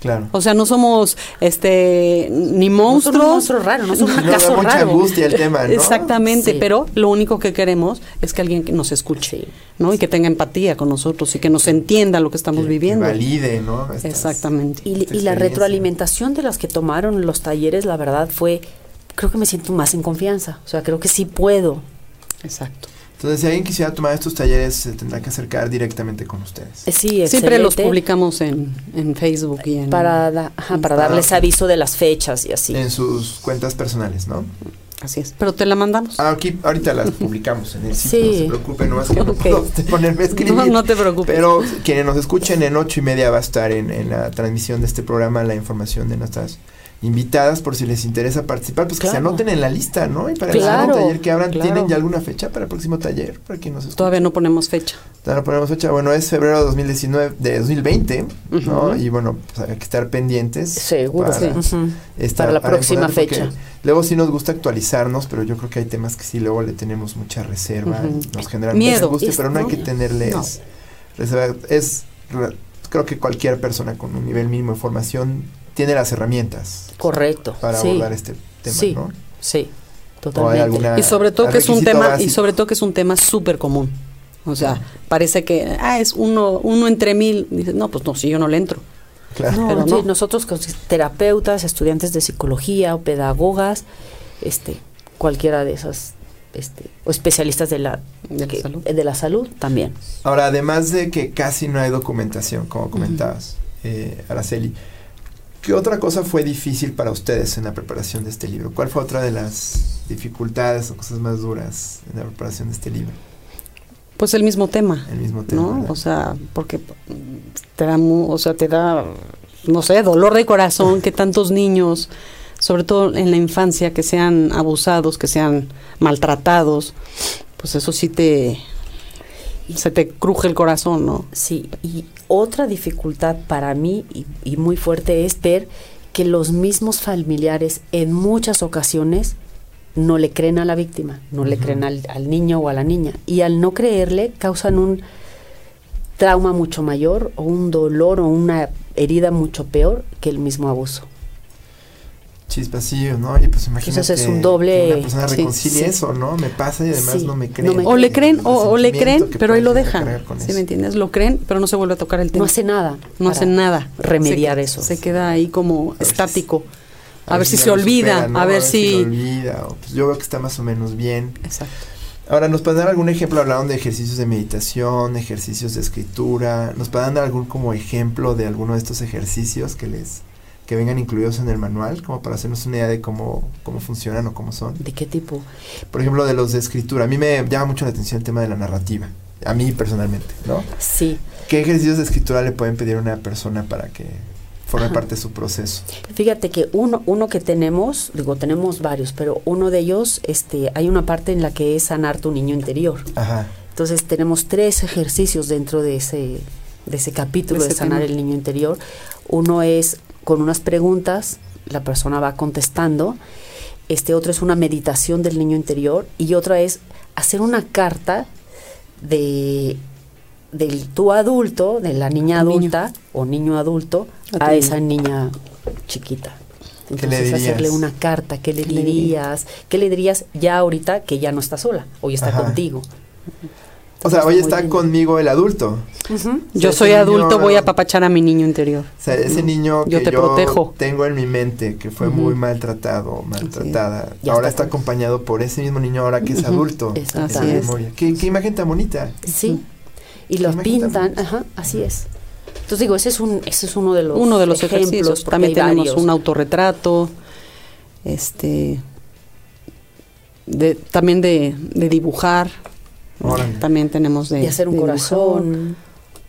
Claro. O sea, no somos este ni No son un monstruos. monstruo raro, no un No, da caso mucha raro. angustia el tema, ¿no? Exactamente, Sí. pero lo único que queremos es que alguien que nos escuche, Sí. ¿no? Y que tenga empatía con nosotros y que nos entienda lo que estamos Que- viviendo. Que valide, ¿no? Estas- Exactamente. Y, y la retroalimentación de las que tomaron los talleres, la verdad fue, creo que me siento más en confianza. O sea, creo que sí puedo. Exacto. Entonces, si alguien quisiera tomar estos talleres, se tendrá que acercar directamente con ustedes. Eh, Sí, Siempre los excelente. publicamos en, en Facebook y en Para, da- ajá, para Insta. darles aviso de las fechas y así. En sus cuentas personales, ¿no? así es. Pero te la mandamos. Ah, aquí, ahorita las publicamos en el sitio, Sí. no se preocupen, nomás que no Ok. puedo ponerme a escribir. No, no te preocupes. Pero quienes nos escuchen en ocho y media va a estar en, en la transmisión de este programa la información de nuestras invitadas por si les interesa participar, pues que se anoten en la lista, ¿no? Y para el Claro, próximo taller que abran, claro. ¿tienen ya alguna fecha para el próximo taller? Para quien nos escuche. Todavía no ponemos fecha. Todavía no ponemos fecha. Bueno, es febrero de 2019, de 2020, ¿no? Ujú. Y bueno, pues hay que estar pendientes. Seguro, para sí. Estar- Para la próxima fecha. Luego sí nos gusta actualizarnos, pero yo creo que hay temas que sí luego le tenemos mucha reserva Ujú. y nos generan Miedo. Es- pero no hay ¿no? que tenerles No. reserva. Es, re- creo que cualquier persona con un nivel mínimo de formación tiene las herramientas Correcto. para sí. abordar este tema, Sí. ¿no? Sí, totalmente. alguna- Y sobre todo que es un tema y sobre todo que es un tema súper común. O sea, parece que ah, es uno uno entre mil. No, pues no, si yo no le entro. Claro. No, Pero sí, no. nosotros con terapeutas, estudiantes de psicología o pedagogas, este, cualquiera de esas, este, o especialistas de la, De la salud. de la salud también. Ahora, además de que casi no hay documentación, como comentabas, eh, Araceli, ¿qué otra cosa fue difícil para ustedes en la preparación de este libro? ¿Cuál fue otra de las dificultades o cosas más duras en la preparación de este libro? Pues el mismo tema. El mismo tema, ¿no? ¿verdad? O sea, porque te da, o sea, te da, no sé, dolor de corazón que tantos niños, sobre todo en la infancia, que sean abusados, que sean maltratados, pues eso sí te, se te cruje el corazón, ¿no? Sí, y otra dificultad para mí y, y muy fuerte es ver que los mismos familiares en muchas ocasiones no le creen a la víctima, no le creen al, al niño o a la niña. Y al no creerle causan un trauma mucho mayor o un dolor o una herida mucho peor que el mismo abuso. Chispacillo, ¿no? Y pues imagínate Entonces es un doble- que una persona reconcilie sí. eso, ¿no? Me pasa y además Sí, no me no creen. me- O le creen, o, o le creen, pero ahí lo dejan. ¿Sí eso. me entiendes? Lo creen, pero no se vuelve a tocar el tema. No hace nada. No hacen nada. Remediar Se- eso. Se queda ahí como estático. A, ver si se olvida, a ver si... olvida. o, pues, yo veo que está más o menos bien. Exacto. Ahora, ¿nos pueden dar algún ejemplo? Hablaron de ejercicios de meditación, ejercicios de escritura. ¿Nos pueden dar algún como ejemplo de alguno de estos ejercicios que les que vengan incluidos en el manual, como para hacernos una idea de cómo, cómo funcionan o cómo son? ¿De qué tipo? Por ejemplo, de los de escritura. A mí me llama mucho la atención el tema de la narrativa. A mí personalmente, ¿no? Sí. ¿Qué ejercicios de escritura le pueden pedir a una persona para que forme Ajá. parte de su proceso? Fíjate que uno, uno que tenemos, digo, tenemos varios, pero uno de ellos, este, hay una parte en la que es sanar tu niño interior. Ajá. Entonces tenemos tres ejercicios dentro de ese, de ese capítulo De de, ese sanar tema. el niño interior. Uno es con unas preguntas, la persona va contestando. Este otro es una meditación del niño interior y otra es hacer una carta de del tu adulto, de la niña niño. adulta o niño adulto A esa niña chiquita. ¿Qué le Entonces hacerle una carta, ¿qué le ¿Qué le dirías? ¿Qué le dirías ya ahorita que ya no está sola? Hoy está Ajá. contigo. O sea, hoy está conmigo el adulto. O Yo soy adulto, niño- voy a apapachar a mi niño interior. O sea, ese niño que Yo te protejo. tengo en mi mente, que fue muy maltratado, maltratada, Ya ahora está está con- acompañado por ese mismo niño ahora que es Ujú. adulto. en Exacto. la Así es. memoria. ¿Qué, qué imagen tan bonita. Sí. Y los pintan, ajá, así es. Entonces digo, ese es un ese es uno de los Uno de los ejemplos, ejercicios. También tenemos varios. un autorretrato. Este. De, también de, de dibujar. Órale. También tenemos de. y hacer un de corazón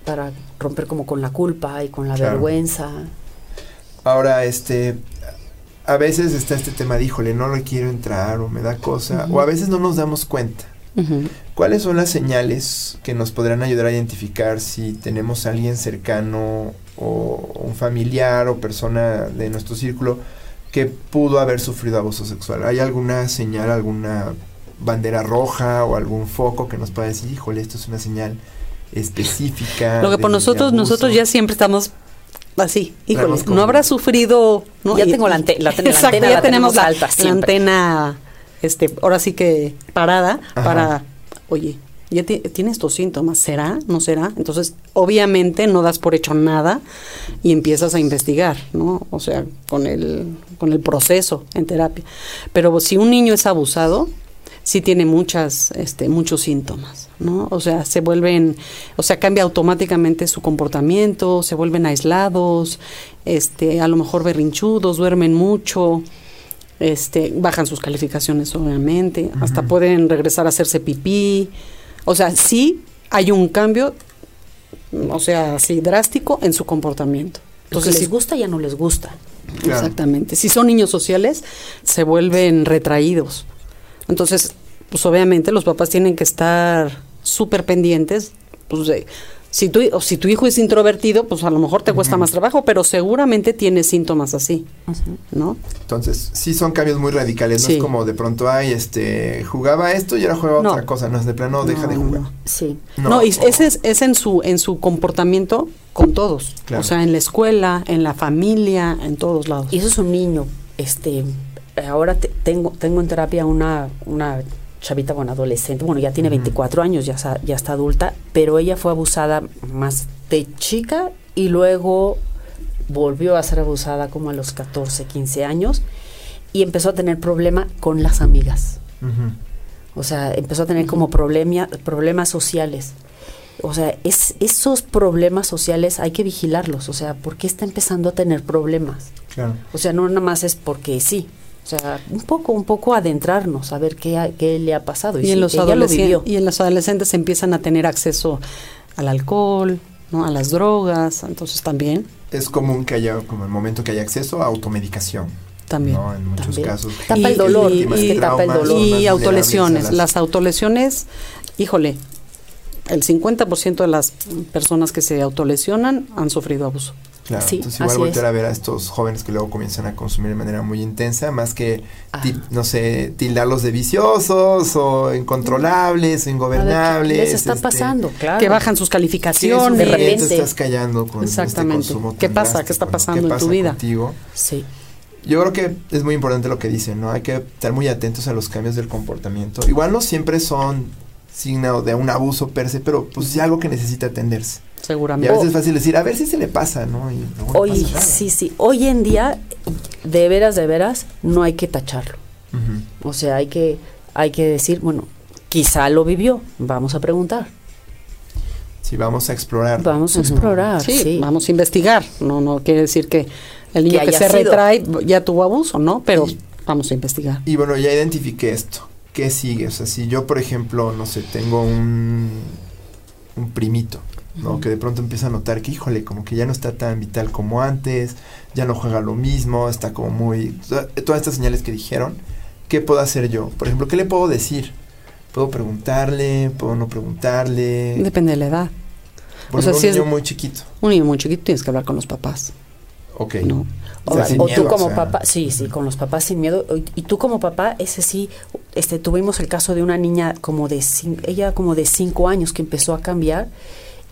para romper como con la culpa y con la Claro. vergüenza. Ahora, este, a veces está este tema de, híjole, no le quiero entrar o me da cosa, o a veces no nos damos cuenta. ¿Cuáles son las señales que nos podrán ayudar a identificar si tenemos a alguien cercano o un familiar o persona de nuestro círculo que pudo haber sufrido abuso sexual? ¿Hay alguna señal, alguna bandera roja o algún foco que nos pueda decir, híjole, esto es una señal específica? Lo que por nosotros, abuso"? nosotros ya siempre estamos así. Híjole, como- no habrá sufrido. ¿no? Ya Y- tengo la ante- la- Exacto, antena ya la tenemos la, alta la siempre. antena, este, ahora sí que parada Ajá. para, oye, ya ti- tiene estos síntomas, ¿será? ¿No será? Entonces, obviamente no das por hecho nada y empiezas a investigar, ¿no? O sea, con el, con el proceso en terapia. Pero si un niño es abusado, sí tiene muchas, este, muchos síntomas, ¿no? O sea, se vuelven, o sea, cambia automáticamente su comportamiento, se vuelven aislados, este, a lo mejor berrinchudos, duermen mucho, este, bajan sus calificaciones obviamente, hasta pueden regresar a hacerse pipí, o sea, sí hay un cambio, o sea, así drástico en su comportamiento. Entonces, les gusta ya no les gusta. Claro. Exactamente. Si son niños sociales, se vuelven retraídos. Entonces, pues obviamente los papás tienen que estar súper pendientes. Pues, de- si, tu, o si tu hijo es introvertido, pues a lo mejor te cuesta más trabajo, pero seguramente tiene síntomas así, ¿no? Entonces, sí son cambios muy radicales, no es como de pronto, ay, este, jugaba esto y ahora juega No. otra cosa, no es de plano, deja No, de jugar. no. Sí. No, y ese es, es en su en su comportamiento con todos. Claro. O sea, en la escuela, en la familia, en todos lados. Y eso es un niño. Este, ahora te- tengo, tengo en terapia una, una chavita, bueno, adolescente, bueno, ya tiene 24 años, ya, ya está adulta, pero ella fue abusada más de chica y luego volvió a ser abusada como a los 14, 15 años y empezó a tener problema con las amigas. O sea, empezó a tener como problemia- problemas sociales. O sea, es, esos problemas sociales hay que vigilarlos. O sea, ¿por qué está empezando a tener problemas? Claro. O sea, no nada más es porque sí. O sea, un poco, un poco adentrarnos, a ver qué, ha- qué le ha pasado. Y, en los adolescentes, y en los adolescentes empiezan a tener acceso al alcohol, ¿no? a las drogas, entonces también, Es común que haya, como el momento que haya acceso a automedicación. también. ¿no? En muchos También. casos. Tapa Y- el dolor, y- tapa el dolor. autolesiones. Las autolesiones, híjole, el 50% de las personas que se autolesionan han sufrido abuso. Claro, Sí, entonces igual voltear es. a ver a estos jóvenes que luego comienzan a consumir de manera muy intensa, más que, Ah. no sé, tildarlos de viciosos o incontrolables o ver, ingobernables. ¿qué les está este, pasando? Claro. Que bajan sus ¿qué es un calificaciones. De repente. estás callando con este Exactamente. consumo ¿Qué pasa? ¿Qué está no? pasando en tu vida? contigo? Sí. Yo creo que es muy importante lo que dicen, ¿no? Hay que estar muy atentos a los cambios del comportamiento. Igual no siempre son signo de un abuso per se, pero pues es algo que necesita atenderse. Y Seguramente. a veces es fácil decir, a ver si se le pasa, ¿no? Y Hoy, pasa sí, sí. Hoy en día, de veras, de veras, no hay que tacharlo. O sea, hay que, hay que decir, bueno, quizá lo vivió. Vamos a preguntar. Sí, vamos a explorar. Vamos a explorar. Sí, Sí, vamos a investigar. No, no quiere decir que el niño Que se sido. retrae ya tuvo abuso, ¿no? Pero Y- vamos a investigar. Y bueno, ya identifiqué esto. ¿Qué sigue? O sea, si yo, por ejemplo, no sé, tengo un, un primito, Que de pronto empieza a notar que, híjole, como que ya no está tan vital como antes, ya no juega lo mismo, está como muy... to- Todas estas señales que dijeron, ¿qué puedo hacer yo? Por ejemplo, ¿qué le puedo decir? ¿Puedo preguntarle? ¿Puedo no preguntarle? Depende de la edad. Por o sea, ejemplo, si un es- niño muy chiquito. Un niño muy chiquito tienes que hablar con los papás, Ok. ¿no? O, O sea, sin o miedo, tú como o sea. papá, sí, sí, con los papás sin miedo. Y tú como papá, ese sí, este, tuvimos el caso de una niña como de, ella como de cinco años que empezó a cambiar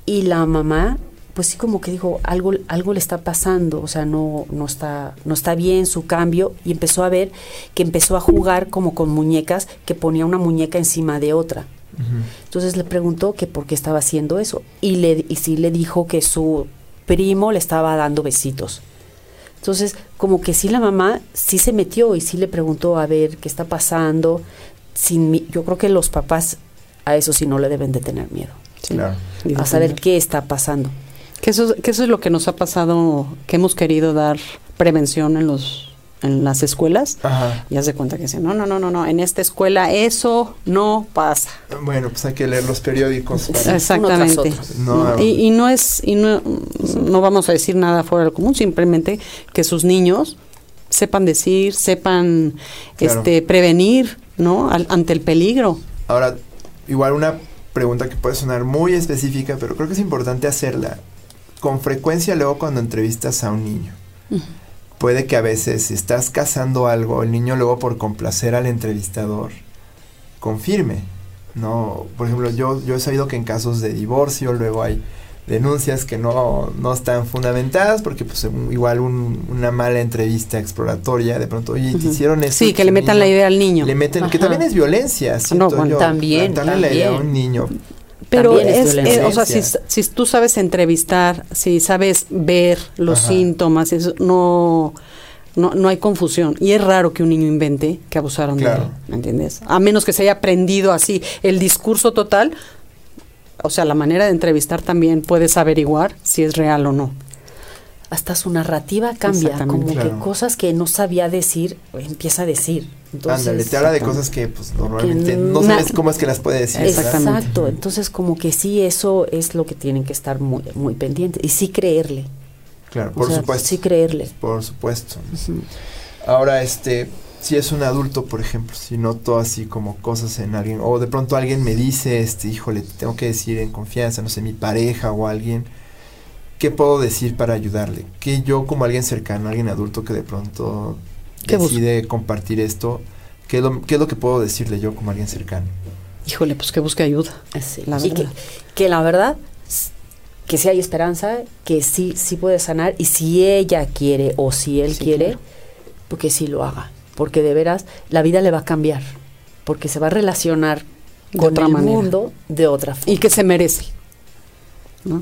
y la mamá, pues sí como que dijo, algo, algo le está pasando, o sea, no, no está, no está bien su cambio y empezó a ver que empezó a jugar como con muñecas, que ponía una muñeca encima de otra. Entonces le preguntó que por qué estaba haciendo eso y, le, y sí le dijo que su primo le estaba dando besitos. Entonces, como que sí la mamá sí se metió y sí le preguntó a ver qué está pasando. Sin mi- yo creo que los papás a eso sí no le deben de tener miedo. Sí. Claro. A saber qué está pasando. Que eso, que eso es lo que nos ha pasado, que hemos querido dar prevención en los en las escuelas. Ajá. Y haz de cuenta que dicen, no, no, no, no, no, en esta escuela eso no pasa. Bueno, pues hay que leer los periódicos. para- Exactamente. No, y, y no es, y no, no vamos a decir nada fuera del común, simplemente que sus niños sepan decir, sepan Claro. este prevenir, ¿no? Al- ante el peligro. Ahora, igual una pregunta que puede sonar muy específica, pero creo que es importante hacerla. Con frecuencia luego cuando entrevistas a un niño, puede que a veces si estás cazando algo, el niño luego por complacer al entrevistador confirme, ¿no? Por ejemplo, yo, yo he sabido que en casos de divorcio luego hay denuncias que no, no están fundamentadas porque pues un- igual un- una mala entrevista exploratoria de pronto, oye, te hicieron esto. Sí, que le metan la idea al niño. le meten, que también es violencia, siento bueno, yo. también, Plantarle la idea a también. un niño. Pero También es es, o sea, si, si tú sabes entrevistar, si sabes ver los Ajá. síntomas, eso, no, no, no hay confusión. Y es raro que un niño invente que abusaron Claro. de él, ¿me entiendes? A menos que se haya aprendido así el discurso total. O sea, la manera de entrevistar también puedes averiguar si es real o no. Hasta su narrativa cambia, Exactamente. como Claro. que cosas que no sabía decir, empieza a decir. Entonces, Ándale, te habla de cosas que pues normalmente Que no sabes cómo es que las puede decir. Exacto. Exactamente. Entonces, como que sí, eso es lo que tienen que estar muy, muy pendientes. Y sí creerle. Claro, O por sea, supuesto. Sí creerle. Por supuesto. Ahora, este, si es un adulto, por ejemplo, si noto así como cosas en alguien, o de pronto alguien me dice, este, híjole, te tengo que decir en confianza, no sé, mi pareja o alguien, ¿qué puedo decir para ayudarle? Que yo como alguien cercano, alguien adulto que de pronto ¿Qué bus- decide compartir esto, ¿qué es, lo, qué es lo que puedo decirle yo como alguien cercano? Híjole, pues que busque ayuda. Sí. La y que, verdad. que la verdad, que sí hay esperanza, que sí, sí puede sanar. Y si ella quiere o si él Sí, quiere, claro. porque sí lo haga. Porque de veras, la vida le va a cambiar. Porque se va a relacionar De con otra el manera. mundo de otra forma. Y que se merece.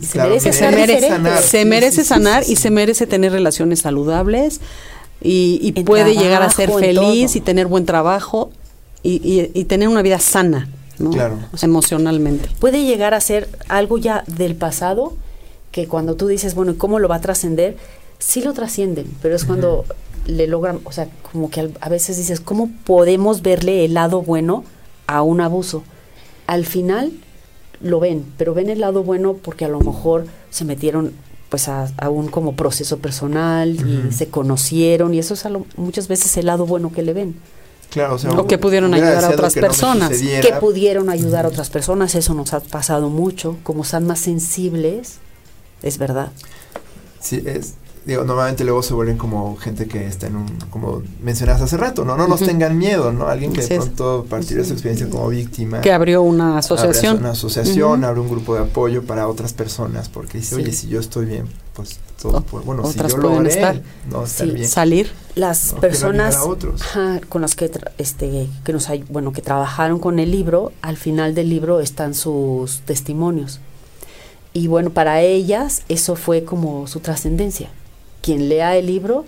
se Claro, merece se merece sanar. Se merece sí, sí, sanar sí, y sí. se merece tener relaciones saludables y, puede llegar a ser feliz y tener buen trabajo y, y- y tener una vida sana, ¿no? Claro. O sea, emocionalmente. puede llegar a ser algo ya del pasado que cuando tú dices, bueno, ¿y cómo lo va a trascender? Sí lo trascienden, pero es cuando le logran, o sea, como que al- a veces dices, ¿cómo podemos verle el lado bueno a un abuso? Al final lo ven, pero ven el lado bueno porque a lo mejor se metieron pues a, a un como proceso personal y se conocieron y eso es a lo- muchas veces el lado bueno que le ven. Claro, o sea, O que pudieron ayudar a otras que personas. que pudieron ayudar a otras personas, eso nos ha pasado mucho, como están más sensibles, es verdad. Sí, es, digo, normalmente luego se vuelven como gente que está en un, como mencionas hace rato, ¿no? No nos tengan miedo, ¿no? Alguien que de pronto, a partir de su experiencia como víctima, Que abrió una asociación. una asociación, Ujú. abre un grupo de apoyo para otras personas, porque dice, Sí. oye, si yo estoy bien, pues todo, por- bueno, si yo pueden logré estar. no estar Sí, bien. Salir. Las No, personas ajá, con las que este que nos ay- bueno que trabajaron con el libro, al final del libro están sus testimonios. Y bueno, para ellas eso fue como su trascendencia. Quien lea el libro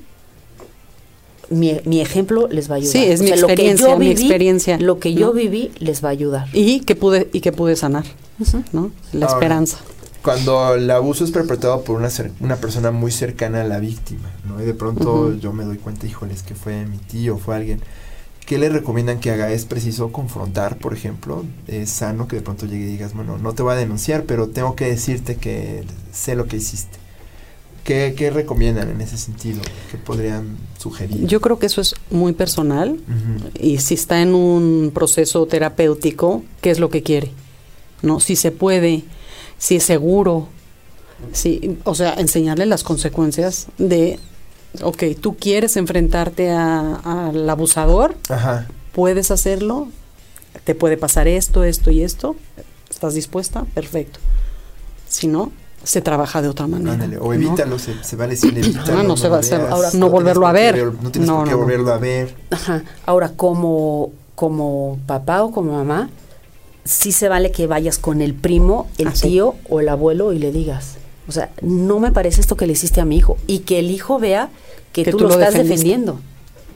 mi, mi ejemplo les va a ayudar. Sí, es mi lo que experiencia, yo mi viví, experiencia, Lo que yo ¿no? viví les va a ayudar. Y que pude, y que pude sanar, ¿no? La Ahora, esperanza. Cuando el abuso es perpetrado por una, cer- una persona muy cercana a la víctima, ¿no? Y de pronto yo me doy cuenta, híjoles, que fue mi tío, fue alguien. ¿Qué le recomiendan que haga? ¿Es preciso confrontar, por ejemplo? ¿Es sano que de pronto llegue y digas, bueno, no te voy a denunciar, pero tengo que decirte que sé lo que hiciste? ¿Qué, qué recomiendan en ese sentido? ¿Qué podrían sugerir? Yo creo que eso es muy personal y si está en un proceso terapéutico, ¿qué es lo que quiere? ¿No? Si se puede, si es seguro, si, o sea, enseñarle las consecuencias de, ok, tú quieres enfrentarte al abusador, Ajá. puedes hacerlo, te puede pasar esto, esto y esto, ¿estás dispuesta? Perfecto. Si no, se trabaja de otra manera. Ándale, o ¿no? evítalo, se, se vale decirle evítalo. Ah, no se va a hacer- veas, ahora, no volverlo a ver. ver- No tienes No, por qué no, no. volverlo a ver. Ajá. Ahora, como, como papá o como mamá, sí se vale que vayas con el primo, el Ah, sí. tío o el abuelo y le digas. O sea, no me parece esto que le hiciste a mi hijo. Y que el hijo vea que, Que tú, tú lo lo estás defendiendo.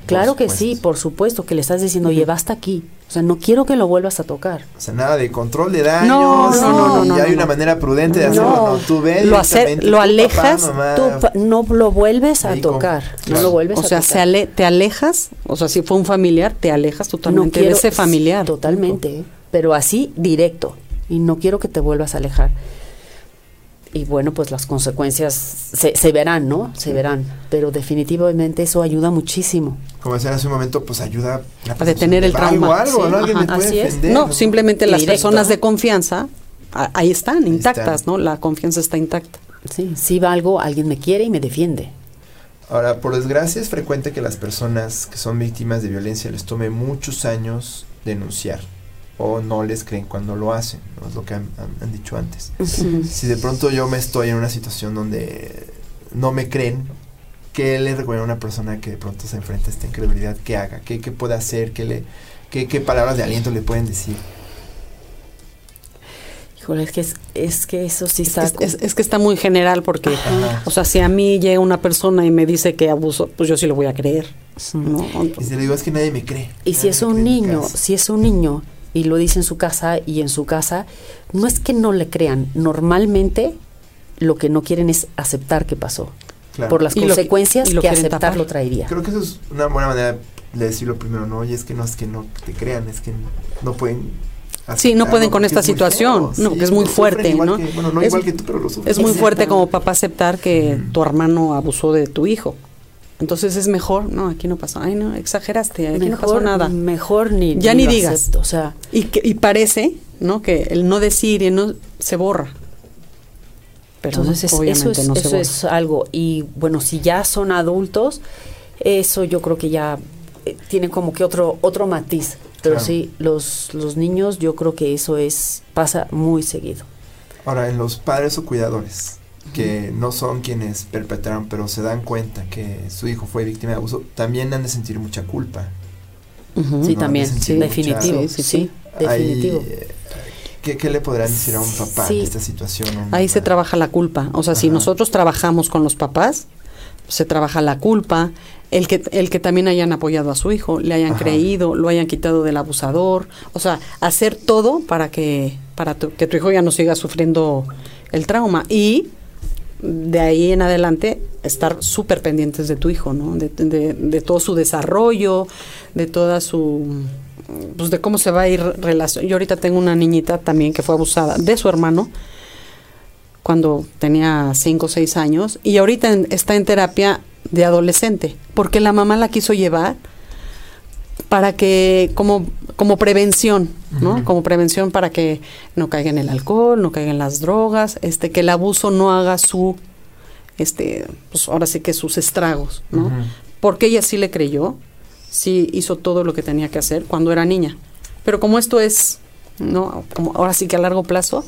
Claro que sí, por supuesto, que le estás diciendo, oye, basta aquí. O sea, no quiero que lo vuelvas a tocar. O sea, nada de control de daños. No, no, no, no, y no, hay no. una manera prudente de hacerlo. No. No, tú ve Lo hace- directamente, lo alejas, papá, mamá. Tú pa- no lo vuelves a tocar. No lo vuelves O a sea, tocar. se ale- te alejas, o sea, si fue un familiar, te alejas totalmente de quiero- ese familiar. Totalmente, pero así directo. Y no quiero que te vuelvas a alejar. Y bueno, pues las consecuencias se, se verán, ¿no? Se verán. Pero definitivamente eso ayuda muchísimo. Como decía hace un momento, pues ayuda A detener el Algo, trauma. algo, Sí, ¿no? Ajá, me puede así es. defender. No, simplemente las personas de confianza, a- ahí están, intactas, están. ¿no? La confianza está intacta. Sí, si valgo, alguien me quiere y me defiende. Ahora, por desgracia, es frecuente que las personas que son víctimas de violencia les tome muchos años denunciar o no les creen cuando lo hacen, ¿no? Es lo que han, han- han dicho antes. Si de pronto yo me estoy en una situación donde no me creen, ¿qué le recomiendo a una persona que de pronto se enfrenta a esta incredulidad? ¿Qué haga? ¿Qué, qué puede hacer? ¿Qué, le, qué, ¿Qué palabras de aliento le pueden decir? Híjole, es que, es, es que eso sí Es está... que, es- es que está muy general porque, Ajá. o sea, si a mí llega una persona y me dice que abuso, pues yo sí lo voy a creer. ¿no? Y si le digo, es que nadie me cree. Y si es un niño, casa". si es un niño y lo dice en su casa y en su casa, no es que no le crean, normalmente lo que no quieren es aceptar que pasó, Claro. por las Y lo- consecuencias y lo que quieren aceptar tapar. lo traería. Creo que eso es una buena manera de decirlo primero, ¿no? Y es que no es que no te crean, es que no pueden. Sí, no pueden con esta situación, no, que es muy fuerte, ¿no? que- bueno, no Es- igual que tú, pero lo sufren. Es muy fuerte como papá aceptar que tu hermano abusó de tu hijo. Entonces es mejor, no, aquí no pasó, ay no, exageraste, aquí no pasó mejor, nada. mejor ni Ya ni digas. acepto, o sea, Y, que, y parece, ¿no? Que el no decir y no se borra. Pero entonces es- no, eso, obviamente es, no se eso borra. es algo. Y bueno, si ya son adultos, eso yo creo que ya eh, tiene como que otro otro matiz. Pero Claro. sí, los, los niños yo creo que eso es pasa muy seguido. Ahora, en los padres o cuidadores, que no son quienes perpetraron, pero se dan cuenta que su hijo fue víctima de abuso, también han de sentir mucha culpa. Sí, No, también, sí, definitivo, sí, sí, sí, definitivo. Hay, ¿qué, qué le podrán decir a un papá Sí. en esta situación? Ahí se trabaja la culpa. O sea, si nosotros trabajamos con los papás, se trabaja la culpa, el que, el que también hayan apoyado a su hijo, le hayan Ajá. creído, lo hayan quitado del abusador. O sea, hacer todo para que, para tu- que tu hijo ya no siga sufriendo el trauma. Y de ahí en adelante estar súper pendientes de tu hijo, ¿no? De, de- todo su desarrollo, de toda su pues de cómo se va a ir relación. Yo ahorita tengo una niñita también que fue abusada de su hermano cuando tenía 5 o 6 años y ahorita está en terapia de adolescente porque la mamá la quiso llevar para que como como prevención, ¿no? Como prevención para que no caiga en el alcohol, no caiga en las drogas, este que el abuso no haga su este pues ahora sí que sus estragos, ¿no? Porque ella sí le creyó, sí hizo todo lo que tenía que hacer cuando era niña. Pero como esto es, no, como ahora sí que a largo plazo,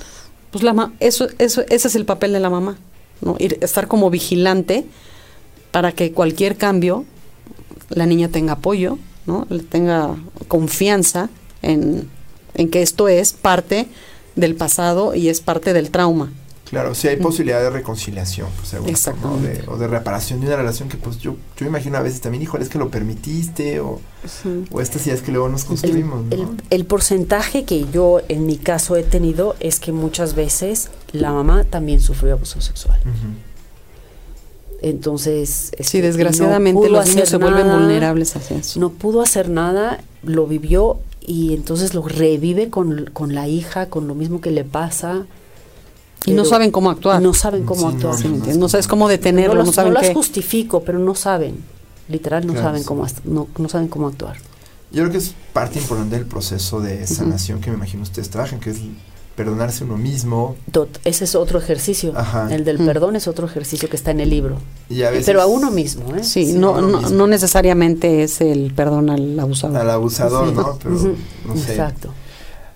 pues la ma- eso, eso, ese es el papel de la mamá, ¿no? Ir- estar como vigilante para que cualquier cambio la niña tenga apoyo, ¿no? Le tenga confianza en, en que esto es parte del pasado y es parte del trauma. Claro, sí hay posibilidad de reconciliación, pues. De- o de reparación de una relación que, pues, yo, yo imagino a veces también, híjole, es que lo permitiste, o, o estas ideas que luego nos El, construimos, ¿no? el- el porcentaje que yo en mi caso he tenido es que muchas veces la mamá también sufrió abuso sexual. Entonces, este, Sí, no desgraciadamente pudo los niños se hacer vuelven nada, vulnerables hacia eso. No pudo hacer nada, lo vivió y entonces lo revive con, con la hija, con lo mismo que le pasa. y no saben cómo actuar. No saben cómo Sí, actuar. no, no, ¿me no, no sabes cómo detenerlo, no no, las, saben no las qué. justifico, pero no saben. Literal, no Claro, saben sí. cómo no, no saben cómo actuar. Yo creo que es parte importante del proceso de sanación que me imagino ustedes trabajan, que es perdonarse uno mismo Tot- ese es otro ejercicio. Ajá. El del Ujú. perdón es otro ejercicio que está en el libro. y a veces Pero a uno mismo, ¿eh? Sí, Sí, no, uno no, mismo. no necesariamente es el perdón al abusador. al abusador, Sí. ¿no? Pero Ujú. no sé. Exacto.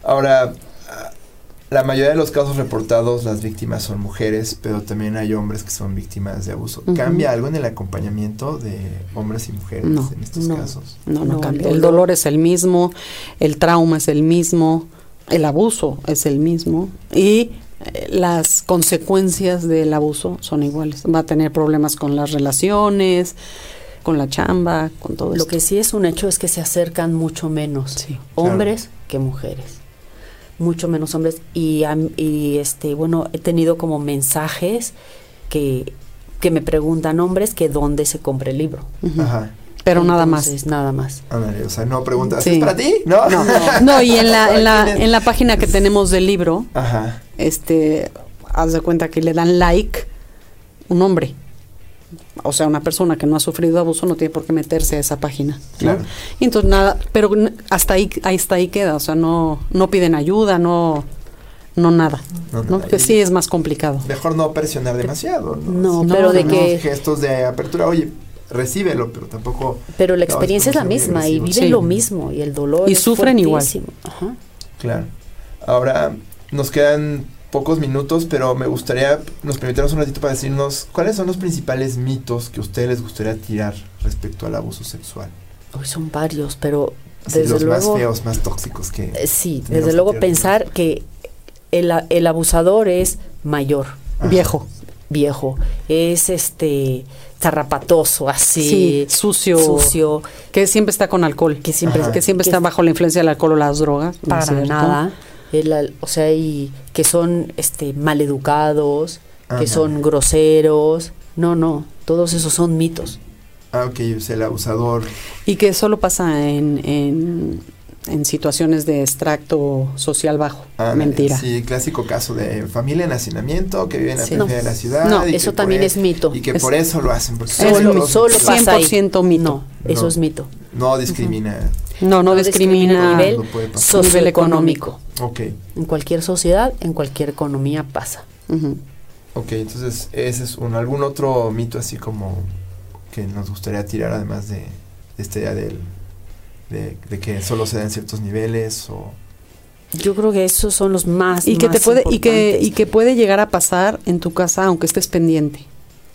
Ahora, ah, la mayoría de los casos reportados, las víctimas son mujeres, pero también hay hombres que son víctimas de abuso. ¿Cambia algo en el acompañamiento de hombres y mujeres No, en estos no. casos? No, no, No, cambia. el dolor es el mismo, el trauma es el mismo, el abuso es el mismo y eh, las consecuencias del abuso son iguales. Va a tener problemas con las relaciones, con la chamba, con todo Lo esto. que sí es un hecho es que se acercan mucho menos Sí. hombres que mujeres. Mucho menos hombres. Y, y este, bueno, he tenido como mensajes que, que me preguntan hombres que dónde se compra el libro. Ajá. Pero nada más. Nada más. Ándale, o sea, no preguntas, Sí. ¿es para ti? No. No, no, y en la, en la, en la página que tenemos del libro, Ajá. este, haz de cuenta que le dan like un hombre. O sea, una persona que no ha sufrido abuso no tiene por qué meterse a esa página. ¿no? Claro. Y entonces nada, pero hasta ahí, ahí hasta ahí queda, o sea, no, no piden ayuda, no, no nada. No, ¿no? sí es más complicado. Mejor no presionar demasiado, ¿no? No, pero de que- gestos de apertura, oye, recíbelo, pero tampoco... Pero la experiencia es la no es muy misma y viven Sí. lo mismo y el dolor Y es sufren igual. Ajá. Claro. Ahora, nos quedan pocos minutos, pero me gustaría, nos permitamos un ratito para decirnos cuáles son los principales mitos que a ustedes les gustaría tirar respecto al abuso sexual. Hoy son varios, pero desde los luego... más feos, más tóxicos que... Eh, Sí, desde luego pensar que el, el abusador es mayor, Ajá. Viejo. viejo, es este zarrapatoso, así, Sí, sucio. sucio, Que siempre está con alcohol. que siempre, Ajá. Que siempre que está es- bajo la influencia del alcohol o las drogas. ¿no es para cierto? nada, el o sea, y que son este maleducados, Ajá. que son groseros, no, no, todos esos son mitos. Ah, ok, sea, el abusador... Y que solo pasa en, en, en situaciones de extracto social bajo. ah, Mentira. Sí, clásico caso de familia en hacinamiento que vive en la Sí. periferia No. de la ciudad. No, y que Eso por también e- es mito. Y que Es- por eso lo hacen. Porque Es son Solo, los- solo los- pasa ahí. 100% mito. No, eso No. es mito. No discrimina. No, no, No discrimina. a nivel socioeconómico. Ok, En cualquier sociedad, en cualquier economía pasa. Ujú. ok, entonces ese es un, algún otro mito así como que nos gustaría tirar además de, de esta idea del, de, de que solo se da en ciertos niveles o... Yo creo que esos son los más Y que te más puede y que importantes. y que puede llegar a pasar en tu casa aunque estés pendiente.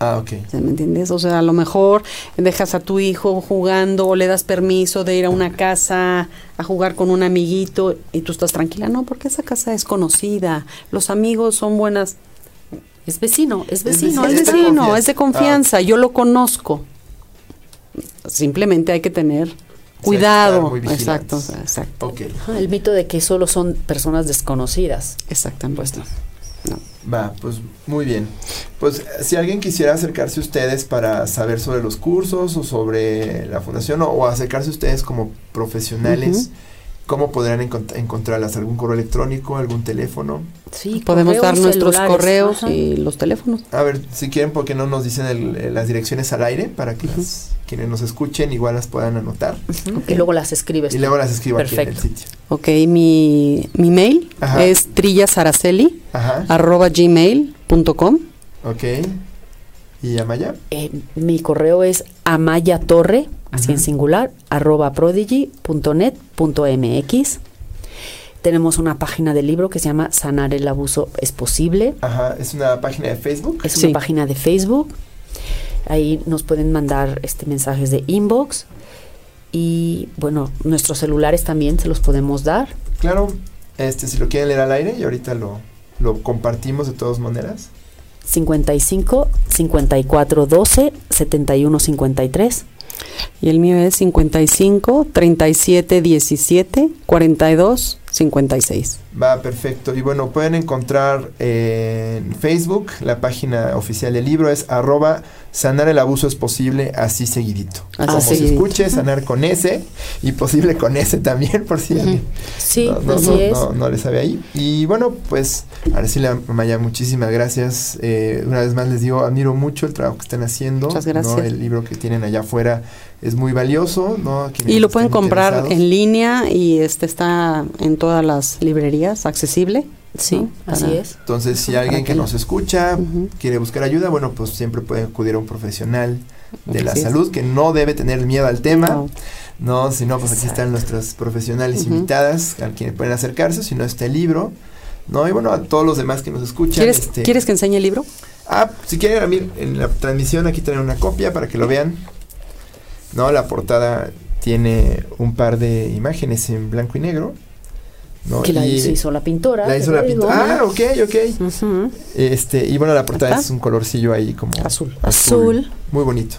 Ah, ok. ¿sí ¿Me entiendes? O sea, a lo mejor dejas a tu hijo jugando o le das permiso de ir a una casa a jugar con un amiguito y tú estás tranquila. No, porque esa casa es conocida. Los amigos son buenas. es vecino, es vecino, vecino, es vecino, confianza. es de confianza. Yo lo conozco. Simplemente hay que tener cuidado. muy. Exacto, exacto. Ok. Ajá, el mito de que solo son personas desconocidas. Exactamente. Pues no. Va, pues muy bien. Pues si alguien quisiera acercarse a ustedes para saber sobre los cursos o sobre la fundación o, o acercarse a ustedes como profesionales, ¿cómo podrán encont- encontrarlas? ¿Algún correo electrónico, algún teléfono? Sí, Podemos correos, dar nuestros celulares, correos ajá. y los teléfonos. A ver, si quieren, ¿por qué no nos dicen el- eh, las direcciones al aire para que las- quienes nos escuchen igual las puedan anotar? Ujú, Y luego las escribes. Y luego las escribo aquí en el sitio. Ok, mi, mi mail Ajá. es trillasaraceli arroba gmail.com. ok. ¿Y Amaya? Eh, mi correo es amayatorre, así en singular, arroba prodigy.net.mx. Tenemos una página de libro que se llama Sanar el abuso es posible. Ajá, es una página de Facebook. Es Sí. una página de Facebook. Ahí nos pueden mandar este mensajes de inbox. Y bueno, nuestros celulares también se los podemos dar. Claro, este, si lo quieren leer al aire y ahorita lo, lo compartimos de todas maneras. 55 54 12 71 53. Y el mío es 55 37 17 42 56. Va, perfecto. Y bueno, pueden encontrar eh, en Facebook la página oficial del libro es arroba sanar el abuso es posible así seguidito. Así Como se escuche, sanar con S y posible con S también, por si alguien Sí, no, no, así no, es. no- no le sabe ahí. Y bueno, pues Araceli Maya, muchísimas gracias. Eh, una vez más les digo, admiro mucho el trabajo que están haciendo. Muchas gracias. El libro que tienen allá afuera es muy valioso. ¿no? Quienes Y lo pueden comprar en línea y este está en todas las librerías accesible. Sí, ¿no? así Para- es. Entonces, si alguien que nos escucha quiere buscar ayuda, bueno, pues siempre puede acudir a un profesional de la es. salud que no debe tener miedo al tema. No. No, si no, pues aquí están nuestras profesionales invitadas a quienes pueden acercarse, si no está el libro. No, y bueno, a todos los demás que nos escuchan. ¿Quieres, este, ¿Quieres que enseñe el libro? Ah, si quieren, a mí, en la transmisión aquí traen una copia para que lo vean. No, la portada tiene un par de imágenes en blanco y negro. ¿no? Que la Y hizo la pintora. la hizo la digo, pintura. Ah, ok, ok. Este, y bueno, la portada es un colorcillo ahí como Azul. Azul. Muy bonito.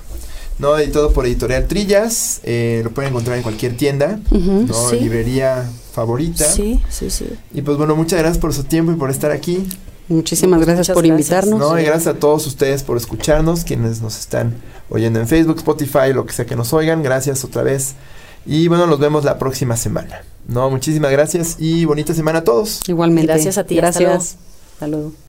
No, y todo por Editorial Trillas. eh, lo pueden encontrar en cualquier tienda. ¿no? Sí. Librería favorita. Sí, sí, sí. Y pues bueno, muchas gracias por su tiempo y por estar aquí. Muchísimas gracias muchas por gracias. invitarnos. No, y gracias a todos ustedes por escucharnos, quienes nos están oyendo en Facebook, Spotify, lo que sea que nos oigan. Gracias otra vez. Y bueno, nos vemos la próxima semana. No, muchísimas gracias y bonita semana a todos. Igualmente. Gracias a ti, hasta Gracias. Hasta luego.